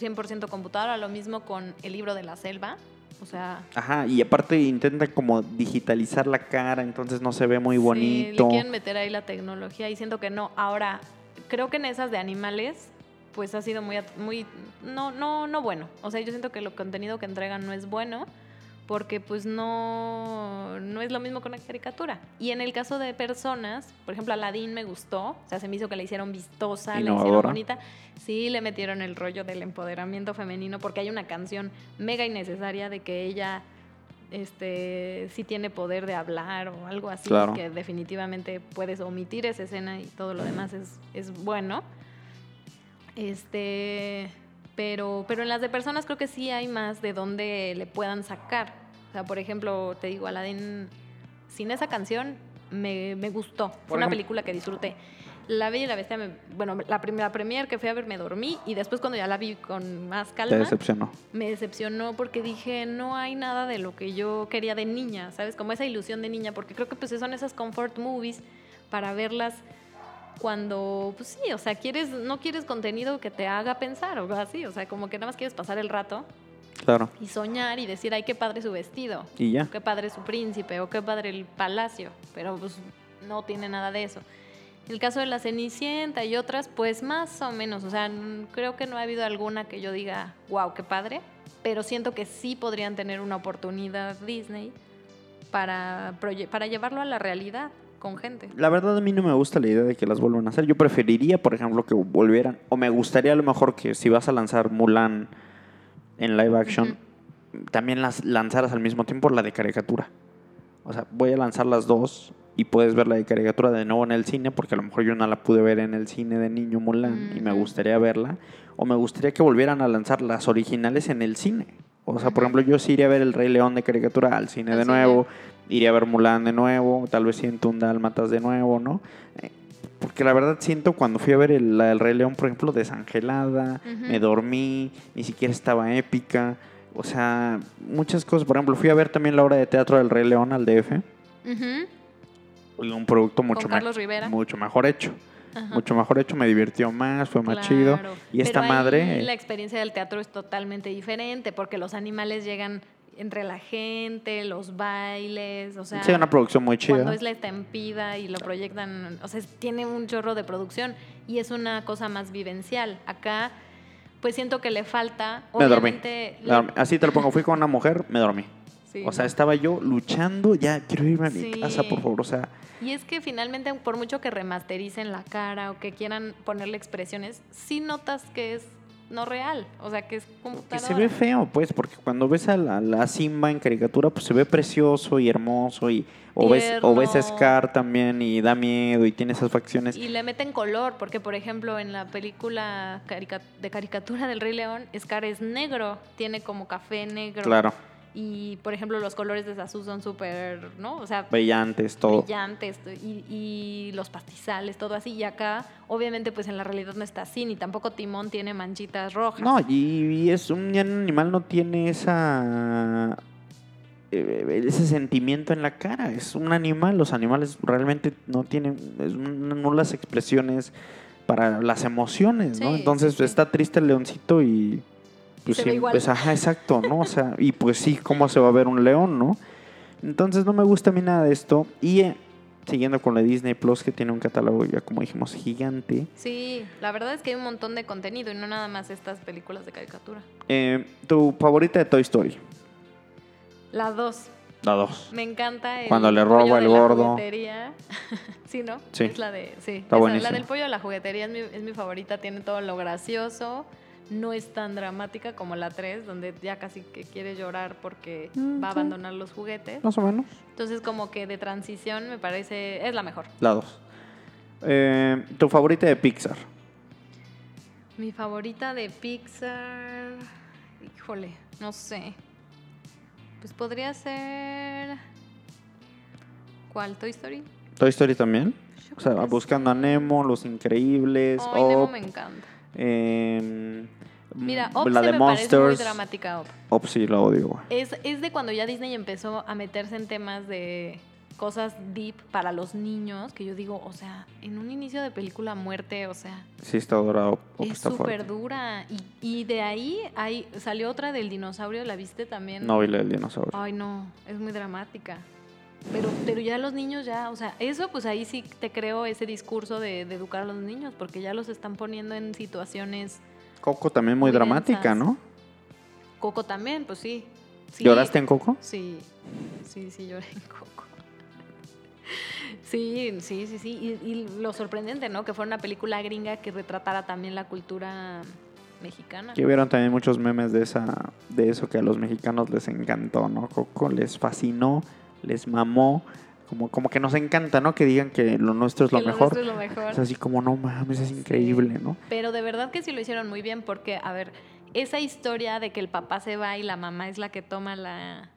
100% computadora, lo mismo con El libro de la selva, o sea, ajá, y aparte intenta como digitalizar la cara, entonces no se ve muy Sí, bonito. le quieren meter ahí la tecnología y siento que no. Ahora, creo que en esas de animales, pues ha sido muy, muy, no, no, no bueno. O sea, yo siento que el contenido que entregan no es bueno porque pues no, no es lo mismo con la caricatura. Y en el caso de personas, por ejemplo, Aladdin me gustó, o sea, se me hizo que la hicieron vistosa, la hicieron bonita. Sí, le metieron el rollo del empoderamiento femenino porque hay una canción mega innecesaria de que ella este sí tiene poder de hablar o algo así, Claro. que definitivamente puedes omitir esa escena y todo lo demás es, es bueno. Este, pero, pero en las de personas creo que sí hay más de dónde le puedan sacar. O sea, por ejemplo, te digo, Aladdin, sin esa canción me, me gustó. Fue Por una ejemplo- película que disfruté. La Bella y la Bestia, me- bueno, la primera premier que fui a ver me dormí y después cuando ya la vi con más Te calma, decepcionó. me decepcionó porque dije, no hay nada de lo que yo quería de niña, ¿sabes? Como esa ilusión de niña, porque creo que pues son esas comfort movies para verlas cuando, pues sí, o sea, quieres, no quieres contenido que te haga pensar o algo así, o sea, como que nada más quieres pasar el rato Claro. y soñar y decir, ay, qué padre su vestido, Y ya. qué padre su príncipe o qué padre el palacio, pero pues no tiene nada de eso. El caso de la Cenicienta y otras, pues más o menos, o sea, creo que no ha habido alguna que yo diga, wow, qué padre, pero siento que sí podrían tener una oportunidad Disney para, para llevarlo a la realidad con gente. La verdad a mí no me gusta la idea de que las vuelvan a hacer. Yo preferiría, por ejemplo, que volvieran, o me gustaría a lo mejor que si vas a lanzar Mulan en live action, también las lanzaras al mismo tiempo la de caricatura. O sea, voy a lanzar las dos y puedes ver la de caricatura de nuevo en el cine, porque a lo mejor yo no la pude ver en el cine de niño Mulan y me gustaría verla. O me gustaría que volvieran a lanzar las originales en el cine. O sea, por ejemplo, yo sí iría a ver el Rey León de caricatura al cine Al de nuevo, iría a ver Mulan de nuevo, tal vez siento un Dálmatas de nuevo, ¿no? Porque la verdad siento cuando fui a ver el, Rey León, por ejemplo, desangelada, me dormí, ni siquiera estaba épica. O sea, muchas cosas. Por ejemplo, fui a ver también la obra de teatro del Rey León al DF. Un producto mucho, Rivera. mucho mejor hecho. Ajá. Mucho mejor hecho, me divirtió más, fue más chido. Y esta Pero ahí madre... La experiencia del teatro es totalmente diferente porque los animales llegan entre la gente, los bailes, o sea, sí, una producción muy chida. cuando es la estampida y lo proyectan, o sea, tiene un chorro de producción y es una cosa más vivencial. Acá, pues siento que le falta, Me dormí. Me dormí. Así te lo pongo, fui con una mujer, me dormí. Sí, o sea, no. estaba yo luchando, ya quiero irme a mi Sí. casa, por favor. O sea, Y es que finalmente, por mucho que remastericen la cara o que quieran ponerle expresiones, sí notas que es no real, o sea, que es Que computadora. se ve feo, pues, porque cuando ves a la, la Simba en caricatura, pues se ve precioso y hermoso. Y, o, ves, o ves a. Scar también y da miedo y tiene esas facciones. Y le meten color, porque por ejemplo en la película carica- de caricatura del Rey León, Scar es negro, tiene como café negro. Claro, Y por ejemplo los colores de Sasu son súper, ¿no? O sea, brillantes, todo. brillantes y, y los pastizales, todo así. Y acá, obviamente, pues en la realidad no está así, ni tampoco Timón tiene manchitas rojas. No, y, y es un, animal no tiene esa eh, ese sentimiento en la cara. Es un animal. Los animales realmente no tienen nulas expresiones para las emociones, ¿no? Sí, Entonces sí, sí. está triste el leoncito y pues se ve sí, igual. pues ajá, exacto, ¿no? O sea, y pues sí, cómo se va a ver un león, ¿no? Entonces no me gusta a mí nada de esto. Y eh, siguiendo con la Disney Plus, que tiene un catálogo ya como dijimos gigante. Sí, la verdad es que hay un montón de contenido y no nada más estas películas de caricatura. Eh, ¿Tu favorita de Toy Story? La 2. La 2. Me encanta el Cuando le roba el la gordo. juguetería. sí, ¿no? Sí. Es la de, sí. Está esa, la del pollo de la juguetería es mi, es mi favorita, tiene todo lo gracioso. No es tan dramática como la 3, donde ya casi que quiere llorar porque Mm, va a sí. abandonar los juguetes. Más o menos. Entonces, como que de transición me parece, es la mejor. La 2. Eh, ¿Tu favorita de Pixar? Mi favorita de Pixar, híjole, no sé. Pues podría ser... ¿Cuál? ¿Toy Story? ¿Toy Story también? Yo O sea, buscando a. Nemo, Los Increíbles, Ay, Nemo me encanta. eh, Mira, mm, Up la de me parece muy Monsters. dramática Up. Up sí la odio, güey. Es, es de cuando ya Disney empezó a meterse en temas de cosas deep para los niños, que yo digo, o sea, en un inicio de película muerte, o sea, Sí está dura, Up es súper dura. Y, y de ahí hay, salió otra del dinosaurio, ¿la viste también? No vi la del dinosaurio. Ay, no, es muy dramática. Pero, pero ya los niños ya, o sea, eso pues ahí sí te creo ese discurso de, de educar a los niños, porque ya los están poniendo en situaciones... Coco también muy muy dramática, densas. ¿no? Coco también, pues sí. Sí, ¿Lloraste en Coco? Sí, sí, sí, lloré en Coco. Sí, sí, sí, sí. Y, y lo sorprendente, ¿no? Que fuera una película gringa que retratara también la cultura mexicana. Que vieron también muchos memes de esa de eso que a los mexicanos les encantó, ¿no? Coco les fascinó, les mamó, como, como que nos encanta, ¿no? Que digan que lo nuestro es lo Que lo mejor. nuestro es lo mejor. Es así como, no mames, es increíble, ¿no? Pero de verdad que sí lo hicieron muy bien porque, a ver, esa historia de que el papá se va y la mamá es la que toma la,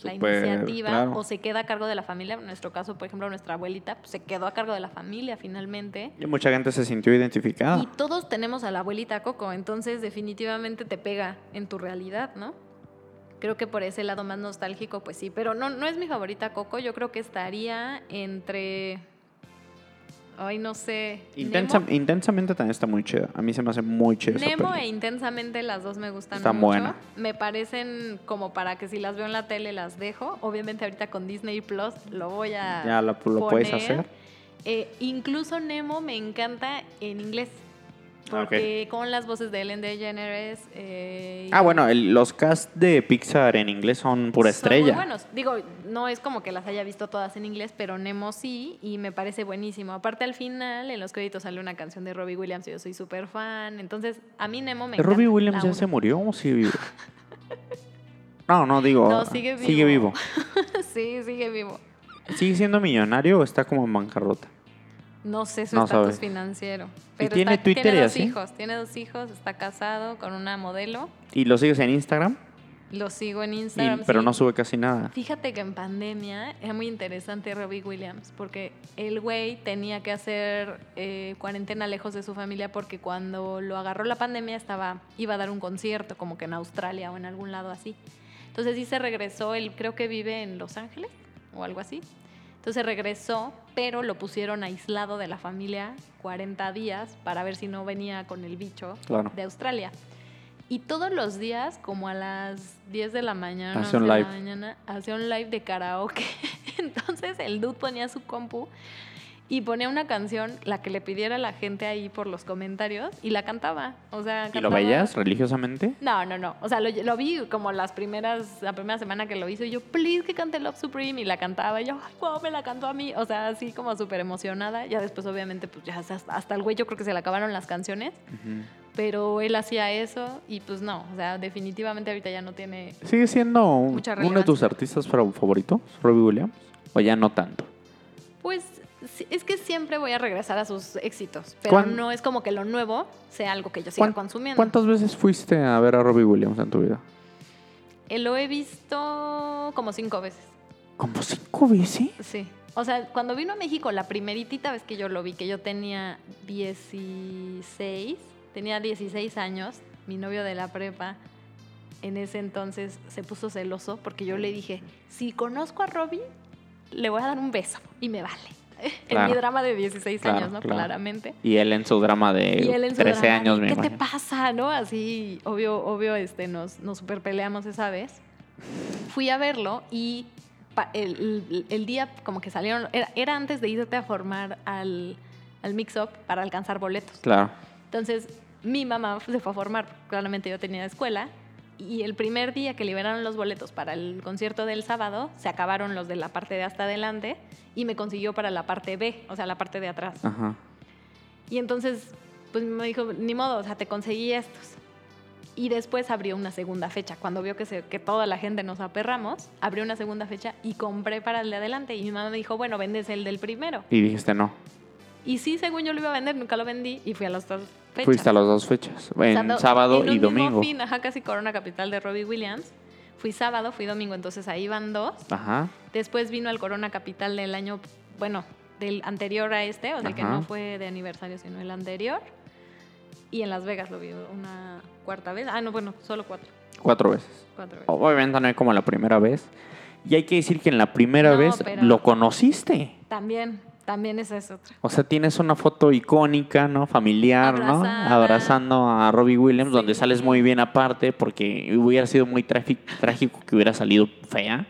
la iniciativa claro. o se queda a cargo de la familia. En nuestro caso, por ejemplo, nuestra abuelita pues, se quedó a cargo de la familia finalmente. Y mucha gente se sintió identificada. Y todos tenemos a la abuelita Coco, entonces definitivamente te pega en tu realidad, ¿no? Creo que por ese lado más nostálgico, pues sí, pero no, no es mi favorita Coco, yo creo que estaría entre... Ay, no sé. Intensa- intensamente también está muy chida. A mí se me hace muy chida Nemo e Intensamente las dos me gustan Está mucho. buena. Me parecen como para que si las veo en la tele las dejo. Obviamente ahorita con Disney Plus lo voy a Ya lo, lo puedes poner. hacer. Eh, incluso Nemo me encanta en inglés. Ah. Porque con las voces de Ellen DeGeneres. eh, Ah, bueno, el- los cast de Pixar en inglés son pura son estrella. Muy buenos. Digo, no es como que las haya visto todas en inglés, pero Nemo sí, y me parece buenísimo. Aparte, al final, en los créditos sale una canción de Robbie Williams y yo soy súper fan. Entonces, a mí Nemo me encanta. ¿Robbie Williams ya se murió o sigue vivo? no, no, digo. No, sigue vivo. Sigue vivo. sí, sigue vivo. ¿Sigue siendo millonario o está como en bancarrota? No sé su No estatus sabes. financiero. ¿Y Pero tiene está- Twitter tiene y dos hijos. Tiene dos hijos, está casado con una modelo. ¿Y lo sigues en Instagram? Lo sigo en Y- Instagram. pero sí. no sube casi nada. Fíjate que en pandemia era muy interesante Robbie Williams, porque el güey tenía que hacer eh, cuarentena lejos de su familia porque cuando lo agarró la pandemia estaba, iba a dar un concierto, como que en Australia o en algún lado así. Entonces sí se regresó, él creo que vive en Los Ángeles o algo así. Entonces regresó, pero lo pusieron aislado de la familia 40 días para ver si no venía con el bicho Claro. de Australia. Y todos los días, como a las 10 de la mañana, Hacía un 11 de live. la mañana, hacía un live de karaoke. Entonces el dude ponía su compu y ponía una canción, la que le pidiera la gente ahí por los comentarios, y la cantaba. O sea, ¿Y lo veías religiosamente? No, no, no. O sea, lo, lo vi como las primeras, la primera semana que lo hizo, y yo, please, que cante Love Supreme, y la cantaba, y yo, ay, wow, me la cantó a mí. O sea, así como súper emocionada. Ya después, obviamente, pues ya hasta, el güey yo creo que se le acabaron las canciones. Pero él hacía eso y pues no, o sea, definitivamente ahorita ya no tiene... ¿Sigue siendo Mucha uno de tus artistas fa- favoritos, Robbie Williams? ¿O ya no tanto? Pues es que siempre voy a regresar a sus éxitos, pero ¿Cuán- no es como que lo nuevo sea algo que yo siga ¿Cuán- consumiendo. ¿Cuántas veces fuiste a ver a Robbie Williams en tu vida? Eh, Lo he visto como cinco veces. ¿Como cinco veces? Sí. O sea, cuando vino a México, la primeritita vez que yo lo vi, que yo tenía 16, tenía 16 años, mi novio de la prepa, en ese entonces se puso celoso porque yo le dije, si conozco a Robbie, le voy a dar un beso y me vale. en Claro. mi drama de 16 Claro, años, ¿no? claro. Claramente. Y él en su drama de Y él en su 13 drama, años, me ¿Qué te imagino. pasa, no? Así, obvio, obvio, este, nos, nos super peleamos esa vez. Fui a verlo y el, el- el día como que salieron, era, era antes de irte a formar al, al mix-up para alcanzar boletos. Claro. Entonces, mi mamá se fue a formar, claramente yo tenía escuela, y el primer día que liberaron los boletos para el concierto del sábado, se acabaron los de la parte de hasta adelante y me consiguió para la parte B, o sea, la parte de atrás. Ajá. Y entonces, pues me dijo, ni modo, o sea, te conseguí estos. Y después abrió una segunda fecha. Cuando vio que, se, que toda la gente nos aperramos, abrió una segunda fecha y compré para el de adelante. Y mi mamá me dijo, bueno, vendes el del primero. Y dijiste no. Y sí, según yo lo iba a vender, nunca lo vendí y fui a las dos fechas. Fuiste a las dos fechas. En Sábado- sábado en y domingo. fin, ajá, casi Corona Capital de Robbie Williams. Fui sábado, fui domingo, entonces ahí van dos. Ajá. Después vino al Corona Capital del año, bueno, del anterior a este, o sea, el que Ajá. no fue de aniversario, sino el anterior. Y en Las Vegas lo vi una cuarta vez. Ah, no, bueno, solo cuatro. Cuatro veces. Cuatro veces. Obviamente no es como la primera vez. Y hay que decir que en la primera No, vez lo conociste. También, también esa es otra. O sea, tienes una foto icónica, ¿no? Familiar, ¿no? Abrazando a Robbie Williams, donde sales muy bien aparte, porque hubiera sido muy trágico que hubiera salido fea.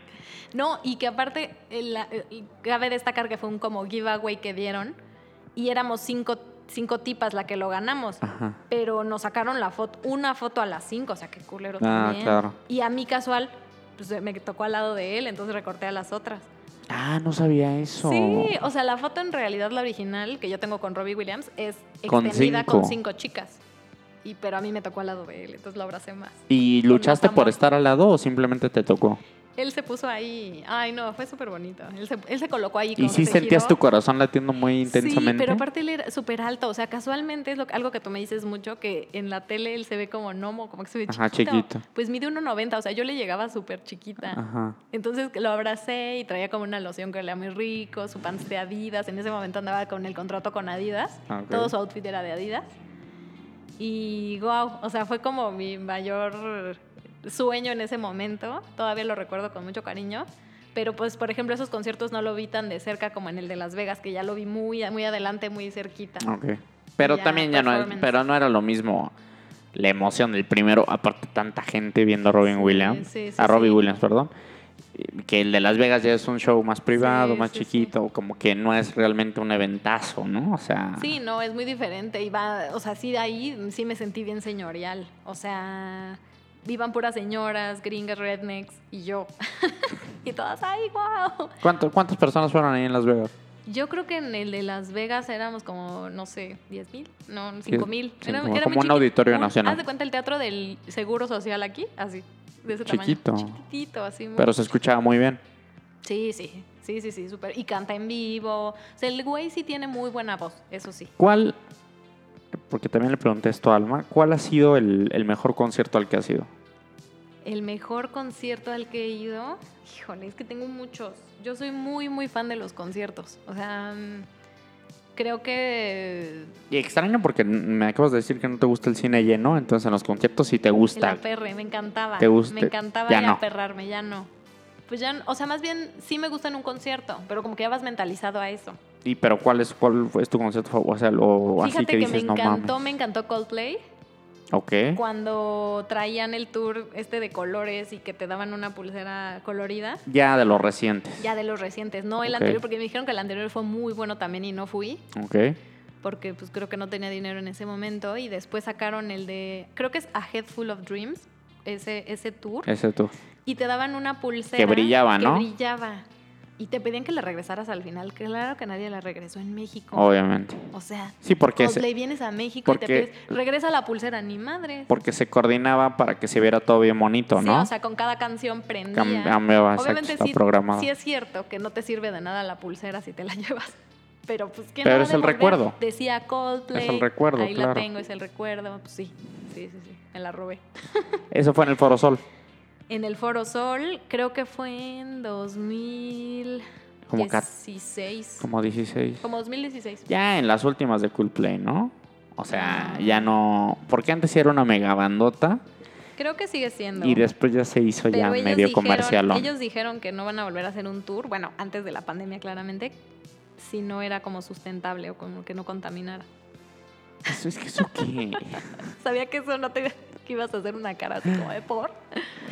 No, y que aparte, la- el- cabe destacar que fue un como giveaway que dieron y éramos cinco, cinco tipas la que lo ganamos. Ajá. Pero nos sacaron la foto, una foto a las cinco, o sea, qué culero Ah, también. claro. Y a mí casual, pues me tocó al lado de él, entonces recorté a las otras. Ah, no sabía eso. Sí, o sea, la foto en realidad, la original que yo tengo con Robbie Williams, es Con extendida cinco. con cinco chicas. Y, pero a mí me tocó al lado de él, entonces lo abracé más. ¿Y luchaste por estar al lado o simplemente te tocó? Él se puso ahí, ay no, fue súper bonito. Él se, él se colocó ahí. ¿Y se sentías giró. tu corazón latiendo muy intensamente? Sí, pero aparte él era súper alto, o sea, casualmente es lo, algo que tú me dices mucho, que en la tele él se ve como gnomo, como que se ve Ajá, chiquito. chiquito. Pues mide 1,90, o sea, yo le llegaba súper chiquita. Ajá. Entonces lo abracé y traía como una loción que olía muy rico, su pants de Adidas. En ese momento andaba con el contrato con Adidas. Ah. Todo su outfit era de Adidas. Y wow, o sea, fue como mi mayor sueño en ese momento. Todavía lo recuerdo con mucho cariño. Pero pues, por ejemplo, esos conciertos no lo vi tan de cerca como en el de Las Vegas, que ya lo vi muy, muy adelante, muy cerquita. Ok. Pero Ya, también ya no, pero no era lo mismo la emoción del primero, aparte tanta gente viendo a Robin Sí, Williams, sí, sí, a Robbie. Williams, perdón, que el de Las Vegas ya es un show más privado, Sí, más chiquito, como que no es realmente un eventazo, ¿no? O sea, Sí, no, es muy diferente. Iba, o sea, sí, de ahí sí me sentí bien señorial. O sea, iban puras señoras, gringas, rednecks y yo. y todas, ¡ay, wow! ¿Cuánto- ¿cuántas personas fueron ahí en Las Vegas? Yo creo que en el de Las Vegas éramos como, no sé, 10 mil, no, 5 mil. sí, como- como un auditorio un- nacional. Haz de cuenta el teatro del Seguro Social aquí, así, de ese tamaño. Chiquito. Chiquitito, así. muy- Pero se escuchaba muy bien. Sí, sí, sí, sí, sí, súper. Y canta en vivo. O sea, el güey sí tiene muy buena voz, eso sí. ¿Cuál, porque también le pregunté esto a Alma, cuál ha sido el, el mejor concierto al que has ido? El mejor concierto al que he ido, híjole, es que tengo muchos. Yo soy muy, muy fan de los conciertos. O sea, mm, creo que Y extraño porque me acabas de decir que no te gusta el cine lleno, entonces en los conciertos sí te el gusta. aperre me encantaba. ¿Te gusta? Me encantaba Ya ir no. a aperrarme, ya no. Pues ya, o sea, más bien sí me gusta en un concierto, pero como que ya vas mentalizado a eso. ¿Y pero cuál es, cuál es tu concierto favorito? O sea, lo, así Fíjate que que, dices, me no encantó, mames. me encantó Coldplay. Ok. Cuando traían el tour este de colores y que te daban una pulsera colorida. Ya de los recientes. Ya de los recientes, no el anterior, porque me dijeron que el anterior fue muy bueno también y no fui, Ok. porque pues creo que no tenía dinero en ese momento. Y después sacaron el de, creo que es A Head Full of Dreams, ese, ese tour. Ese tú. Y te daban una pulsera. Que brillaba, ¿no? Que brillaba. Y te pedían que la regresaras al final. Claro que nadie la regresó en México. Obviamente. O sea, Sí, porque se, Coldplay vienes a México y te pides, regresa la pulsera, ni madre. porque se coordinaba para que se viera todo bien bonito, Sí, ¿no? o sea, con cada canción prendía. Cambiaba, Obviamente sí, programado. sí es cierto que no te sirve de nada la pulsera si te la llevas. Pero pues ¿quién Pero la es el recuerdo. Decía Coldplay. Es el recuerdo, Ahí la claro. tengo, es el recuerdo. Pues sí, sí, sí, sí. Me la robé. Eso fue en el Foro Sol. En el Foro Sol, creo que fue en 2016. Como cat- Como 16. Como 2016. Ya en las últimas de Coldplay, ¿no? O sea, Ah. ya no. Porque antes sí era una mega bandota Creo que sigue siendo. y después ya se hizo ya Pero medio dijeron- comercial. Ellos dijeron que no van a volver a hacer un tour, bueno, antes de la pandemia claramente, si no era como sustentable o como que no contaminara. Eso es que eso qué. Sabía que eso no te que ibas a hacer una cara así como de por.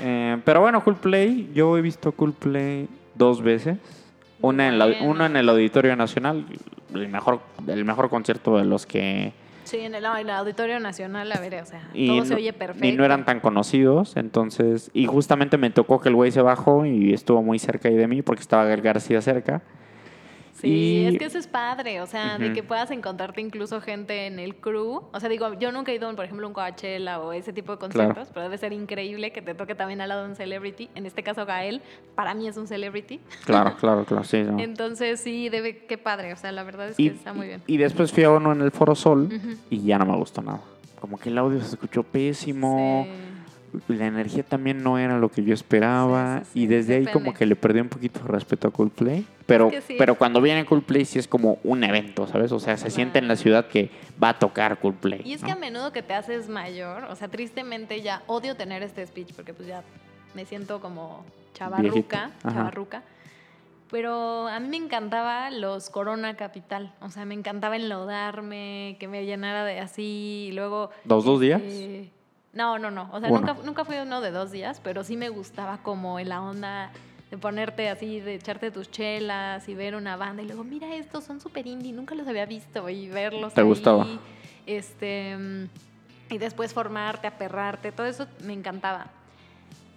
Eh, pero bueno, Coldplay, yo he visto Coldplay dos veces. Una en, la, una en el Auditorio Nacional, el mejor, el mejor concierto de los que... Sí, en el, el Auditorio Nacional, a ver, o sea, Y todo se no- oye perfecto. Y no eran tan conocidos, entonces... Y justamente me tocó que el güey se bajó y estuvo muy cerca ahí de mí porque estaba Gael García cerca. Sí, y- es que eso es padre, o sea, de Ujú. que puedas encontrarte incluso gente en el crew. O sea, digo, yo nunca he ido, por ejemplo, a un Coachella o ese tipo de conciertos, Claro. pero debe ser increíble que te toque también al lado de un celebrity. En este caso, Gael, para mí es un celebrity. Claro, claro, claro, sí. ¿no? Entonces, sí, debe, qué padre, o sea, la verdad es que Y, está muy bien. y después fui a uno en el Foro Sol y ya no me gustó nada. Como que el audio se escuchó pésimo. Sí. La energía también no era lo que yo esperaba. Sí, sí, sí, y desde ahí como que le perdí un poquito de respeto a Coldplay. Pero, que pero cuando viene Coldplay sí es como un evento, ¿sabes? O sea, se siente en la ciudad que va a tocar Coldplay. Y es ¿no? que a menudo que te haces mayor, o sea, tristemente ya odio tener este speech porque pues ya me siento como chavarruca, chavarruca. Pero a mí me encantaba los Corona Capital, o sea, me encantaba enlodarme, que me llenara de así, y luego... ¿Dos, dos días? este, No, no, no, o sea, nunca, nunca fui uno de dos días, pero sí me gustaba como en la onda de ponerte así, de echarte tus chelas y ver una banda y luego, mira estos, son súper indie, nunca los había visto y verlos ¿Te ahí, gustaba? Este, y después formarte, aperrarte, todo eso me encantaba.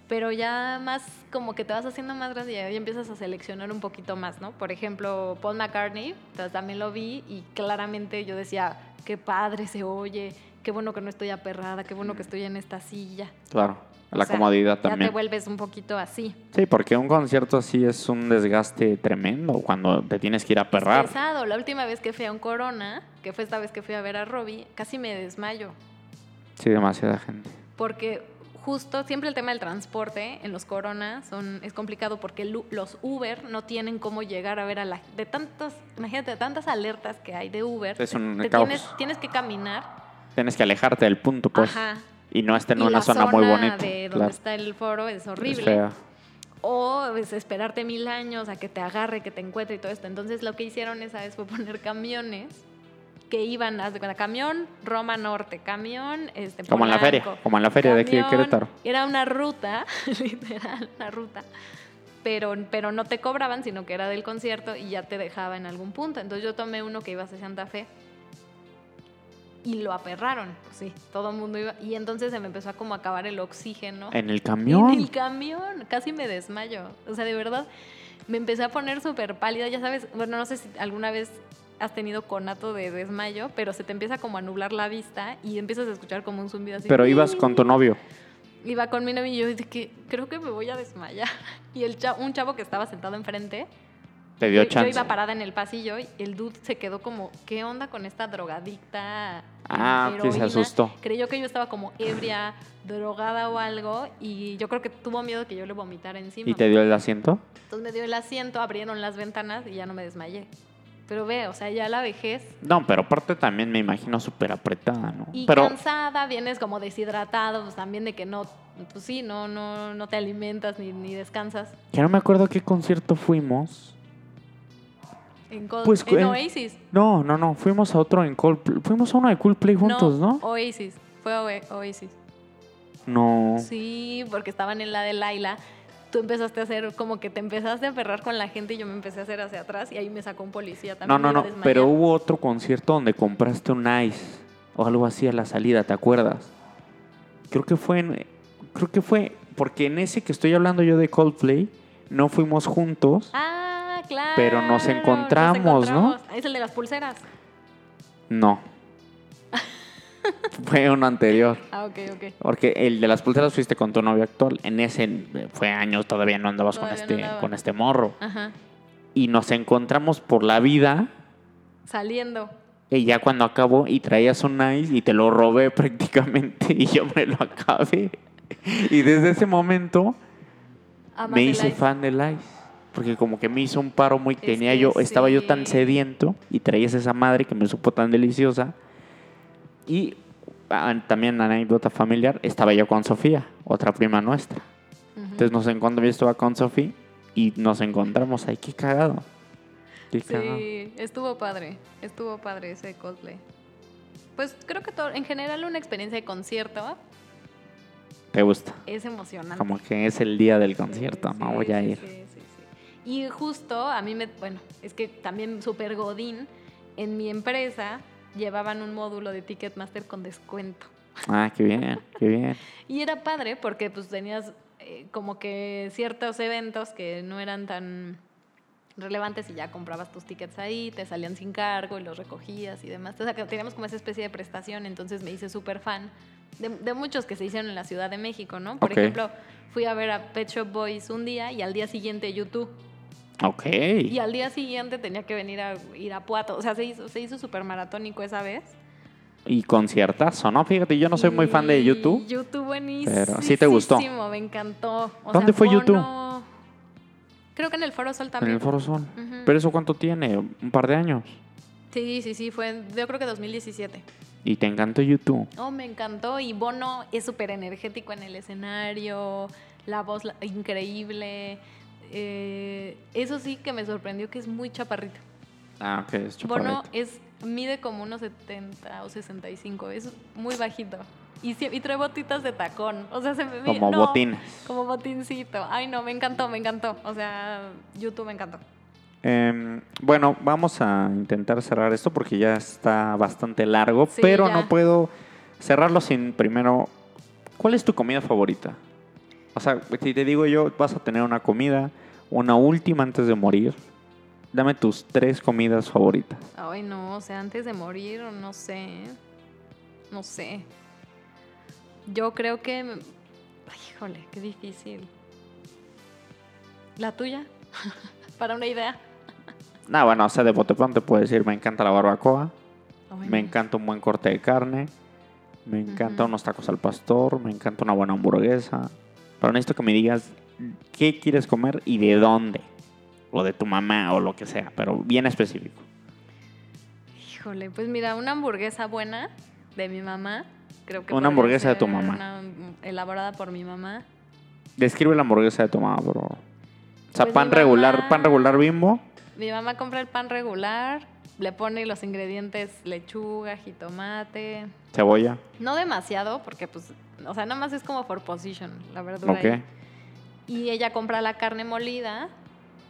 Pero ya más como que te vas haciendo más grande y ya empiezas a seleccionar un poquito más, ¿no? Por ejemplo, Paul McCartney, entonces también lo vi y claramente yo decía, qué padre se oye, qué bueno que no estoy aperrada, qué bueno que estoy en esta silla. Claro, O la sea, comodidad Ya te también. vuelves un poquito así. Sí, porque un concierto así es un desgaste tremendo cuando te tienes que ir a Es perrar. pesado. La última vez que fui a un Corona, que fue esta vez que fui a ver a Robbie, casi me desmayo. Sí, demasiada gente. Porque justo siempre el tema del transporte en los Corona son, es complicado porque los Uber no tienen cómo llegar a ver a la... De tantas, imagínate, de tantas alertas que hay de Uber. Es un te caos. tienes, tienes que caminar. Tienes que alejarte del punto, pues. Ajá. Y no estar en y una la zona, muy bonita. de donde claro. está el foro es Es horrible. fea. O pues, esperarte mil años a que te agarre, que te encuentre y todo esto. Entonces lo que hicieron esa vez fue poner camiones que iban, cuenta, camión Roma Norte, camión este, Como en la feria, como en la feria de aquí de Querétaro. Era una ruta, literal, una ruta. Pero, pero no te cobraban, sino que era del concierto y ya te dejaba en algún punto. Entonces yo tomé uno que iba hacia Santa Fe y lo aperraron, sí, todo el mundo iba. Y entonces se me empezó a como acabar el oxígeno. En el camión. En el camión, casi me desmayo. O sea, de verdad, me empecé a poner súper pálida. Ya sabes, bueno, no sé si alguna vez has tenido conato de desmayo, pero se te empieza como a nublar la vista y empiezas a escuchar como un zumbido así. Pero ibas con tu novio. Iba con mi novio y yo dije que creo que me voy a desmayar. Y el cha- un chavo que estaba sentado enfrente, Te dio yo, yo chance. iba parada en el pasillo y el dude se quedó como, ¿qué onda con esta drogadicta? Ah, que se heroína?" asustó. Creyó que yo estaba como ebria, drogada o algo y yo creo que tuvo miedo que yo le vomitara encima. ¿Y te dio el asiento? Entonces me dio el asiento, abrieron las ventanas y ya no me desmayé. Pero ve, o sea, ya la vejez No, pero aparte también me imagino súper apretada, ¿no? y pero cansada, vienes como deshidratado, pues también de que no, pues sí, no, no, no te alimentas ni, ni descansas. ya no me acuerdo a qué concierto fuimos. En, Pues, en Oasis. No, no, no. Fuimos a otro en Coldplay. Fuimos a uno de Coldplay juntos, ¿no? Oasis, fue Oa- Oasis. No. Sí, porque estaban en la de Laila. Tú empezaste a hacer como que te empezaste a aferrar con la gente y yo me empecé a hacer hacia atrás y ahí me sacó un policía No, también. no, no. desmayar. Pero hubo otro concierto donde compraste un ice o algo así a la salida, ¿te acuerdas? Creo que fue en, creo que fue porque en ese que estoy hablando yo de Coldplay no fuimos juntos. Ah, claro. Pero nos encontramos, ¿no? Es el de las pulseras. No. fue uno anterior. Ah, ok, ok. Porque el de las pulseras fuiste con tu novio actual. En ese fue años, todavía no andabas con no este, andaba. con este morro. Ajá. Y nos encontramos por la vida. Saliendo. Y ya cuando acabó y traías un ice y te lo robé prácticamente y yo me lo acabé. Y desde ese momento Amas me hice ice. fan del ice. Porque como que me hizo un paro muy... Es tenía que yo, estaba yo tan sediento y traías esa madre que me supo tan deliciosa. Y ah, también anécdota familiar, estaba yo con Sofía, otra prima nuestra. Ujú. Entonces nos encontramos, yo estaba con Sofía y nos encontramos ahí. Qué cagado. Qué cagado. Sí, estuvo padre. Estuvo padre ese cosplay. Pues creo que todo, en general una experiencia de concierto Te gusta. es emocionante. Como que es el día del concierto, ¿no? Sí, Voy a ir. Y justo a mí me, bueno, es que también super godín, en mi empresa llevaban un módulo de Ticketmaster con descuento. Ah, qué bien, qué bien. Y era padre porque pues tenías eh, como que ciertos eventos que no eran tan relevantes y ya comprabas tus tickets ahí, te salían sin cargo y los recogías y demás. O sea, que teníamos como esa especie de prestación, entonces me hice súper fan de, de muchos que se hicieron en la Ciudad de México, ¿no? Por ejemplo, fui a ver a Pet Shop Boys un día y al día siguiente YouTube. Ok. Y al día siguiente tenía que venir a Irapuato. O sea, se hizo, se hizo súper maratónico esa vez. Y conciertazo, ¿no? Fíjate, yo no soy muy fan de YouTube. YouTube buenísimo. Pero sí te gustó. Me encantó. O ¿Dónde sea, fue YouTube? Creo que en el Foro Sol En también. el Foro Sol. ¿Pero eso cuánto tiene? ¿Un par de años? Sí, sí, sí, fue en- yo creo que 2017. Y te encantó YouTube. Oh, me encantó. Y Bono es súper energético en el escenario, la voz la- increíble. Eh, eso sí que me sorprendió que es muy chaparrito. Ah, ok, es Bono chaparrito. es, mide como unos 70 o 65, es muy bajito. Y, trae botitas de tacón. O sea, se me Como no, botines. Como botincito. Ay, no, me encantó, me encantó. O sea, YouTube me encantó. Em, bueno, vamos a intentar cerrar esto porque ya está bastante largo, Sí, pero ya. no puedo cerrarlo sin primero. ¿Cuál es tu comida favorita? O sea, si te digo yo, vas a tener una comida, una última antes de morir. Dame tus tres comidas favoritas. Ay, no, o sea, antes de morir, no sé. No sé. Yo creo que. Ay, híjole, qué difícil. ¿La tuya? Para una idea. No, bueno, o sea, de botepón te puedo decir, me encanta la barbacoa, me encanta un buen corte de carne, me encanta unos tacos al pastor, me encanta una buena hamburguesa. Pero necesito que me digas qué quieres comer y de dónde. O de tu mamá o lo que sea, pero bien específico. Híjole, pues mira, una hamburguesa buena de mi mamá. Creo que Una hamburguesa de tu mamá. una, elaborada por mi mamá. Describe la hamburguesa de tu mamá, bro. O sea, Pues pan regular, pan regular bimbo. Mi mamá compra el pan regular, le pone los ingredientes lechuga, jitomate. Cebolla. No demasiado, porque pues, o sea, nada más es como for position, la verdura. Ok. ahí. Y ella compra la carne molida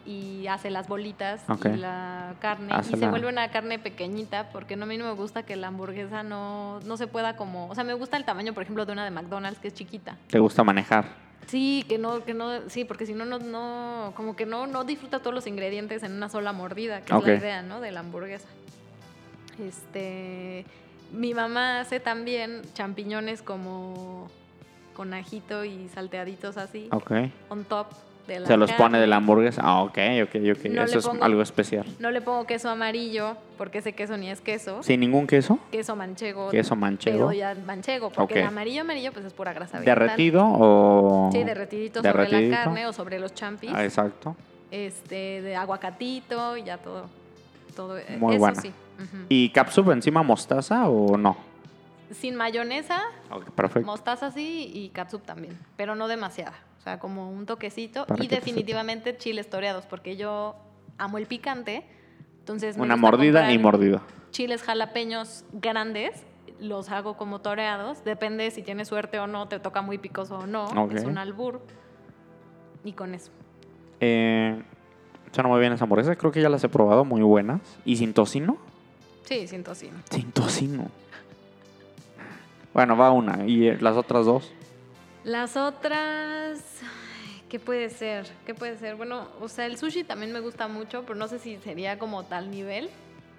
y hace las bolitas Ok. y la carne. Hace y se la- vuelve una carne pequeñita, porque no, a mí no me gusta que la hamburguesa no, no se pueda como... O sea, me gusta el tamaño, por ejemplo, de una de McDonald's, que es chiquita. Te gusta manejar. Sí, que no, que no, sí, porque si no, no, no, como que no, no disfruta todos los ingredientes en una sola mordida, que es la idea, ¿no? De la hamburguesa. Este, mi mamá hace también champiñones como con ajito y salteaditos así, Ok. on top de la Se los pone de la hamburguesa. Ah, ok, ok, ok. No Eso es algo especial. No le pongo queso amarillo, porque ese queso ni es queso. ¿Sin ningún queso? Queso manchego. Queso manchego. Pero ya manchego, porque Ok. el amarillo amarillo pues es pura grasa vegetal. ¿Derretido o...? Sí, derretidito sobre la carne o sobre los champis. Ah, exacto. este, de aguacatito, y ya todo. todo Muy eso buena. sí. ujú. ¿Y capsup encima mostaza o no? Sin mayonesa, Ok, perfecto. mostaza sí y catsup también, pero no demasiada. O sea, como un toquecito. Para y definitivamente chiles toreados, porque yo amo el picante. Entonces me Una gusta mordida y mordida. Chiles jalapeños grandes, los hago como toreados. Depende si tienes suerte o no, te toca muy picoso o no. Ok. Es un albur. Y con eso. Eh, suena muy bien esa hamburguesa. Creo que ya las he probado, muy buenas. ¿Y sin tocino? Sí, sin tocino. Sin tocino. Bueno, va una. ¿Y eh, las otras dos? Las otras. ¿Qué puede ser? ¿Qué puede ser? Bueno, o sea, el sushi también me gusta mucho, pero no sé si sería como tal nivel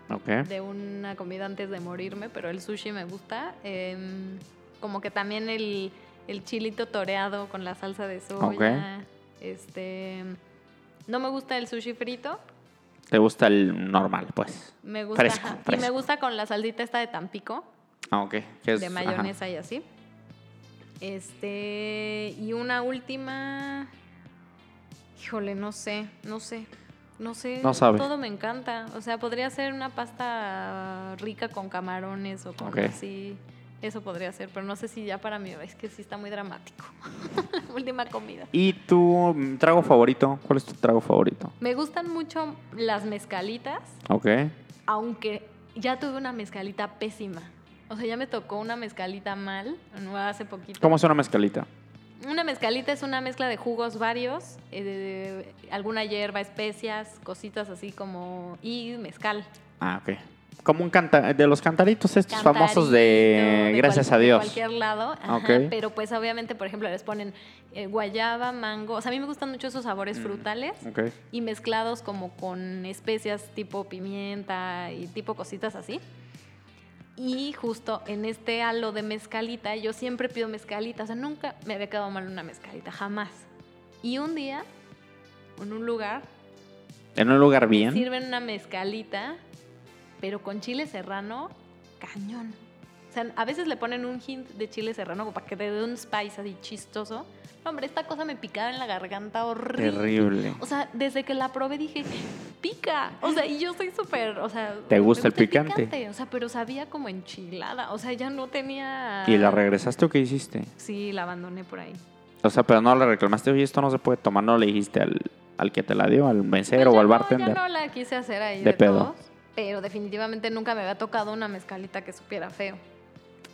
Ok. de una comida antes de morirme, pero el sushi me gusta. Em, como que también el, el chilito toreado con la salsa de soya. Este, no me gusta el sushi frito, ¿Te gusta el normal, pues? me gusta Fresco, ajá, y fresco. me gusta con la salsita esta de Tampico, Ah, ok. ¿Qué es? de Ajá. mayonesa y así. Este, y una última, híjole, no sé, no sé. No sé, No sabe. todo me encanta. O sea, podría ser una pasta rica con camarones o con Ok. así. Eso podría ser, pero no sé si ya para mí es que sí está muy dramático. La última comida. ¿Y tu trago favorito? ¿Cuál es tu trago favorito? Me gustan mucho las mezcalitas, Ok. aunque ya tuve una mezcalita pésima. O sea, ya me tocó una mezcalita mal, no hace poquito. ¿Cómo es una mezcalita? Una mezcalita es una mezcla de jugos varios, eh, de- alguna hierba, especias, cositas así como... y mezcal. Ah, ok. Como un canta de los cantaritos estos famosos de, Gracias a de Dios. cualquier lado. ajá, Ok. Pero pues obviamente, por ejemplo, les ponen eh, guayaba, mango. O sea, a mí me gustan mucho esos sabores Mm. frutales. Ok. y mezclados como con especias tipo pimienta y tipo cositas así. Y justo en este halo de mezcalita, yo siempre pido mezcalita, o sea, nunca me había quedado mal una mezcalita, jamás. Y un día, en un lugar, En un lugar bien. sirven una mezcalita, pero con chile serrano, cañón. O sea, a veces le ponen un hint de chile serrano para que te dé un spice así chistoso. No, hombre, esta cosa me picaba en la garganta horrible. Terrible. O sea, desde que la probé dije, pica. O sea, y yo soy súper, o sea... ¿Te gusta el picante? O sea, pero sabía como enchilada. O sea, ya no tenía... ¿Y la regresaste o qué hiciste? Sí, la abandoné por ahí. O sea, pero no le reclamaste, oye, esto no se puede tomar, no le dijiste al, al que te la dio, al mesero Pues o al no, bartender. ya no la quise hacer ahí De de, pedo. todos, pero definitivamente nunca me había tocado una mezcalita que supiera feo.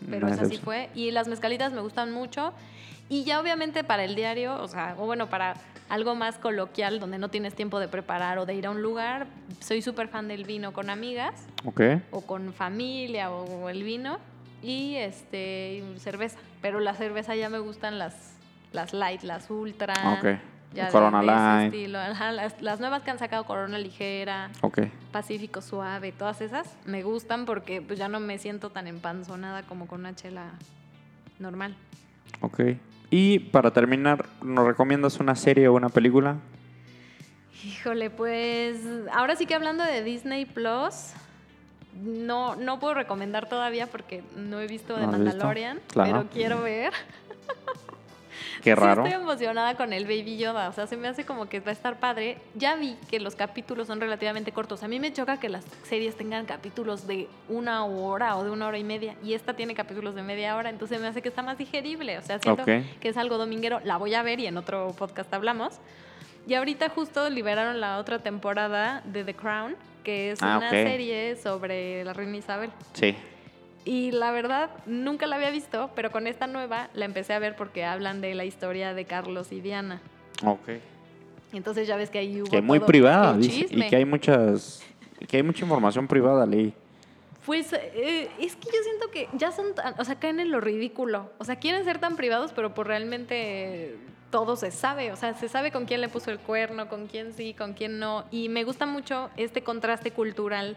Pero Una esa sí excepción. fue. Y las mezcalitas me gustan mucho. Y ya obviamente para el diario, o sea, o bueno, para algo más coloquial donde no tienes tiempo de preparar o de ir a un lugar, soy súper fan del vino con amigas Ok. o con familia o el vino y este cerveza. Pero la cerveza ya me gustan las, las light, las ultra. Ok. Ya Corona de estilo. Las, las nuevas que han sacado Corona Ligera. Pacífico Suave, todas esas me gustan porque pues ya no me siento tan empanzonada como con una chela normal. Ok. Y para terminar, ¿nos recomiendas una serie o una película? Híjole, pues ahora sí que hablando de Disney Plus, no, no puedo recomendar todavía porque no he visto de ¿No has visto? Mandalorian, Claro. pero quiero ver. Qué Sí raro. estoy emocionada con el Baby Yoda, o sea, se me hace como que va a estar padre. Ya vi que los capítulos son relativamente cortos. A mí me choca que las series tengan capítulos de una hora o de una hora y media, y esta tiene capítulos de media hora, entonces me hace que está más digerible. O sea, siento que es algo dominguero. La voy a ver y en otro podcast hablamos. Y ahorita justo liberaron la otra temporada de The Crown, que es Ah, una ok. serie sobre la reina Isabel. Sí. Y la verdad, nunca la había visto, pero con esta nueva la empecé a ver porque hablan de la historia de Carlos y Diana. Ok. Entonces ya ves que ahí hubo Que muy todo privada, dice. Y que hay muchas. Que hay mucha información privada, leí. Pues eh, es que yo siento que ya son, tan- o sea, caen en lo ridículo. O sea, quieren ser tan privados, pero pues realmente todo se sabe. O sea, se sabe con quién le puso el cuerno, con quién sí, con quién no. Y me gusta mucho este contraste cultural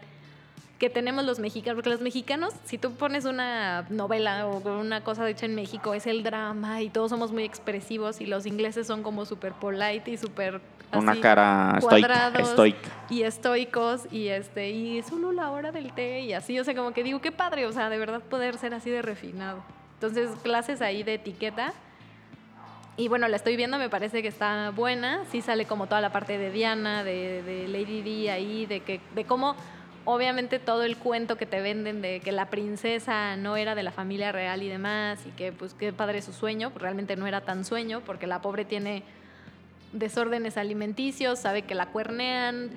que tenemos los mexicanos, porque los mexicanos, si tú pones una novela o una cosa hecha en México, es el drama y todos somos muy expresivos y los ingleses son como súper polite y súper... Una cara estoica. cuadrados estoica. y estoicos y este y solo la hora del té y así, o sea, como que digo, qué padre, o sea, de verdad poder ser así de refinado. Entonces, clases ahí de etiqueta. Y bueno, la estoy viendo, me parece que está buena. Sí sale como toda la parte de Diana, de, de Lady Di ahí, de que de cómo obviamente todo el cuento que te venden de que la princesa no era de la familia real y demás y que pues qué padre su sueño, pues realmente no era tan sueño porque la pobre tiene desórdenes alimenticios, sabe que la cuernean,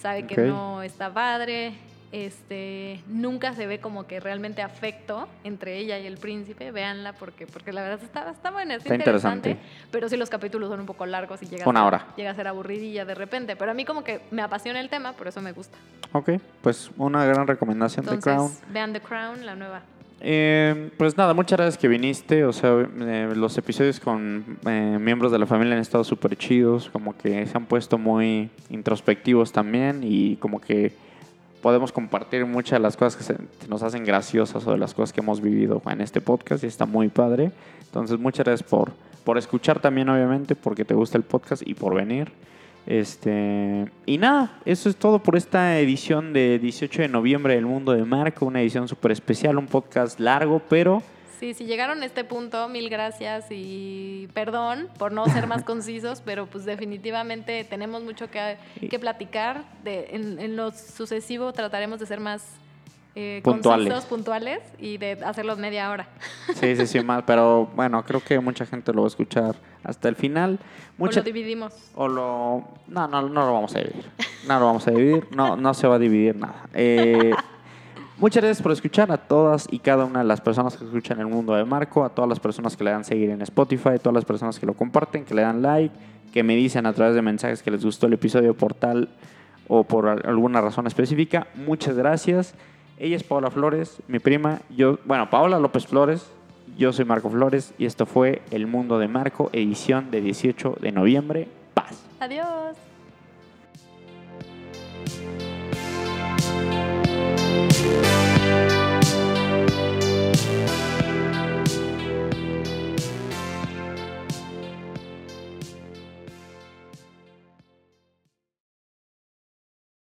sabe que no está padre, este, nunca se ve como que realmente afecto entre ella y el príncipe, véanla porque, porque la verdad está, está buena, está, Está interesante, interesante. pero sí los capítulos son un poco largos y llega, Una a ser, hora. llega a ser aburridilla de repente, pero a mí como que me apasiona el tema, por eso me gusta. Ok. Pues una gran recomendación de Crown. Entonces, vean The Crown, la nueva. Eh, pues nada, muchas gracias que viniste. O sea, eh, los episodios con eh, miembros de la familia han estado súper chidos. Como que se han puesto muy introspectivos también. Y como que podemos compartir muchas de las cosas que se- nos hacen graciosas o de las cosas que hemos vivido en este podcast. Y está muy padre. Entonces, muchas gracias por, por escuchar también, obviamente, porque te gusta el podcast y por venir. Este, y nada, eso es todo por esta edición de 18 de noviembre del Mundo de Marco, una edición súper especial, un podcast largo, pero Sí, si llegaron a este punto, mil gracias y perdón por no ser más concisos, pero pues definitivamente tenemos mucho que, que platicar. De, en, en lo sucesivo trataremos de ser más eh, Puntuales. concisos, puntuales y de hacerlo media hora. sí, sí, sí, más, pero bueno, creo que mucha gente lo va a escuchar hasta el final. O Mucha, lo dividimos. o lo, no, no, no lo vamos a dividir, no lo vamos a dividir, no, no se va a dividir nada. Eh, Muchas gracias por escuchar a todas y cada una de las personas que escuchan el mundo de Marco, a todas las personas que le dan seguir en Spotify, a todas las personas que lo comparten, que le dan like, que me dicen a través de mensajes que les gustó el episodio por tal o por al- alguna razón específica. Muchas gracias. Ella es Paola Flores, mi prima. Yo, bueno, Paola López Flores. Yo soy Marco Flores y esto fue El Mundo de Marco, edición de 18 de noviembre. Paz. Adiós.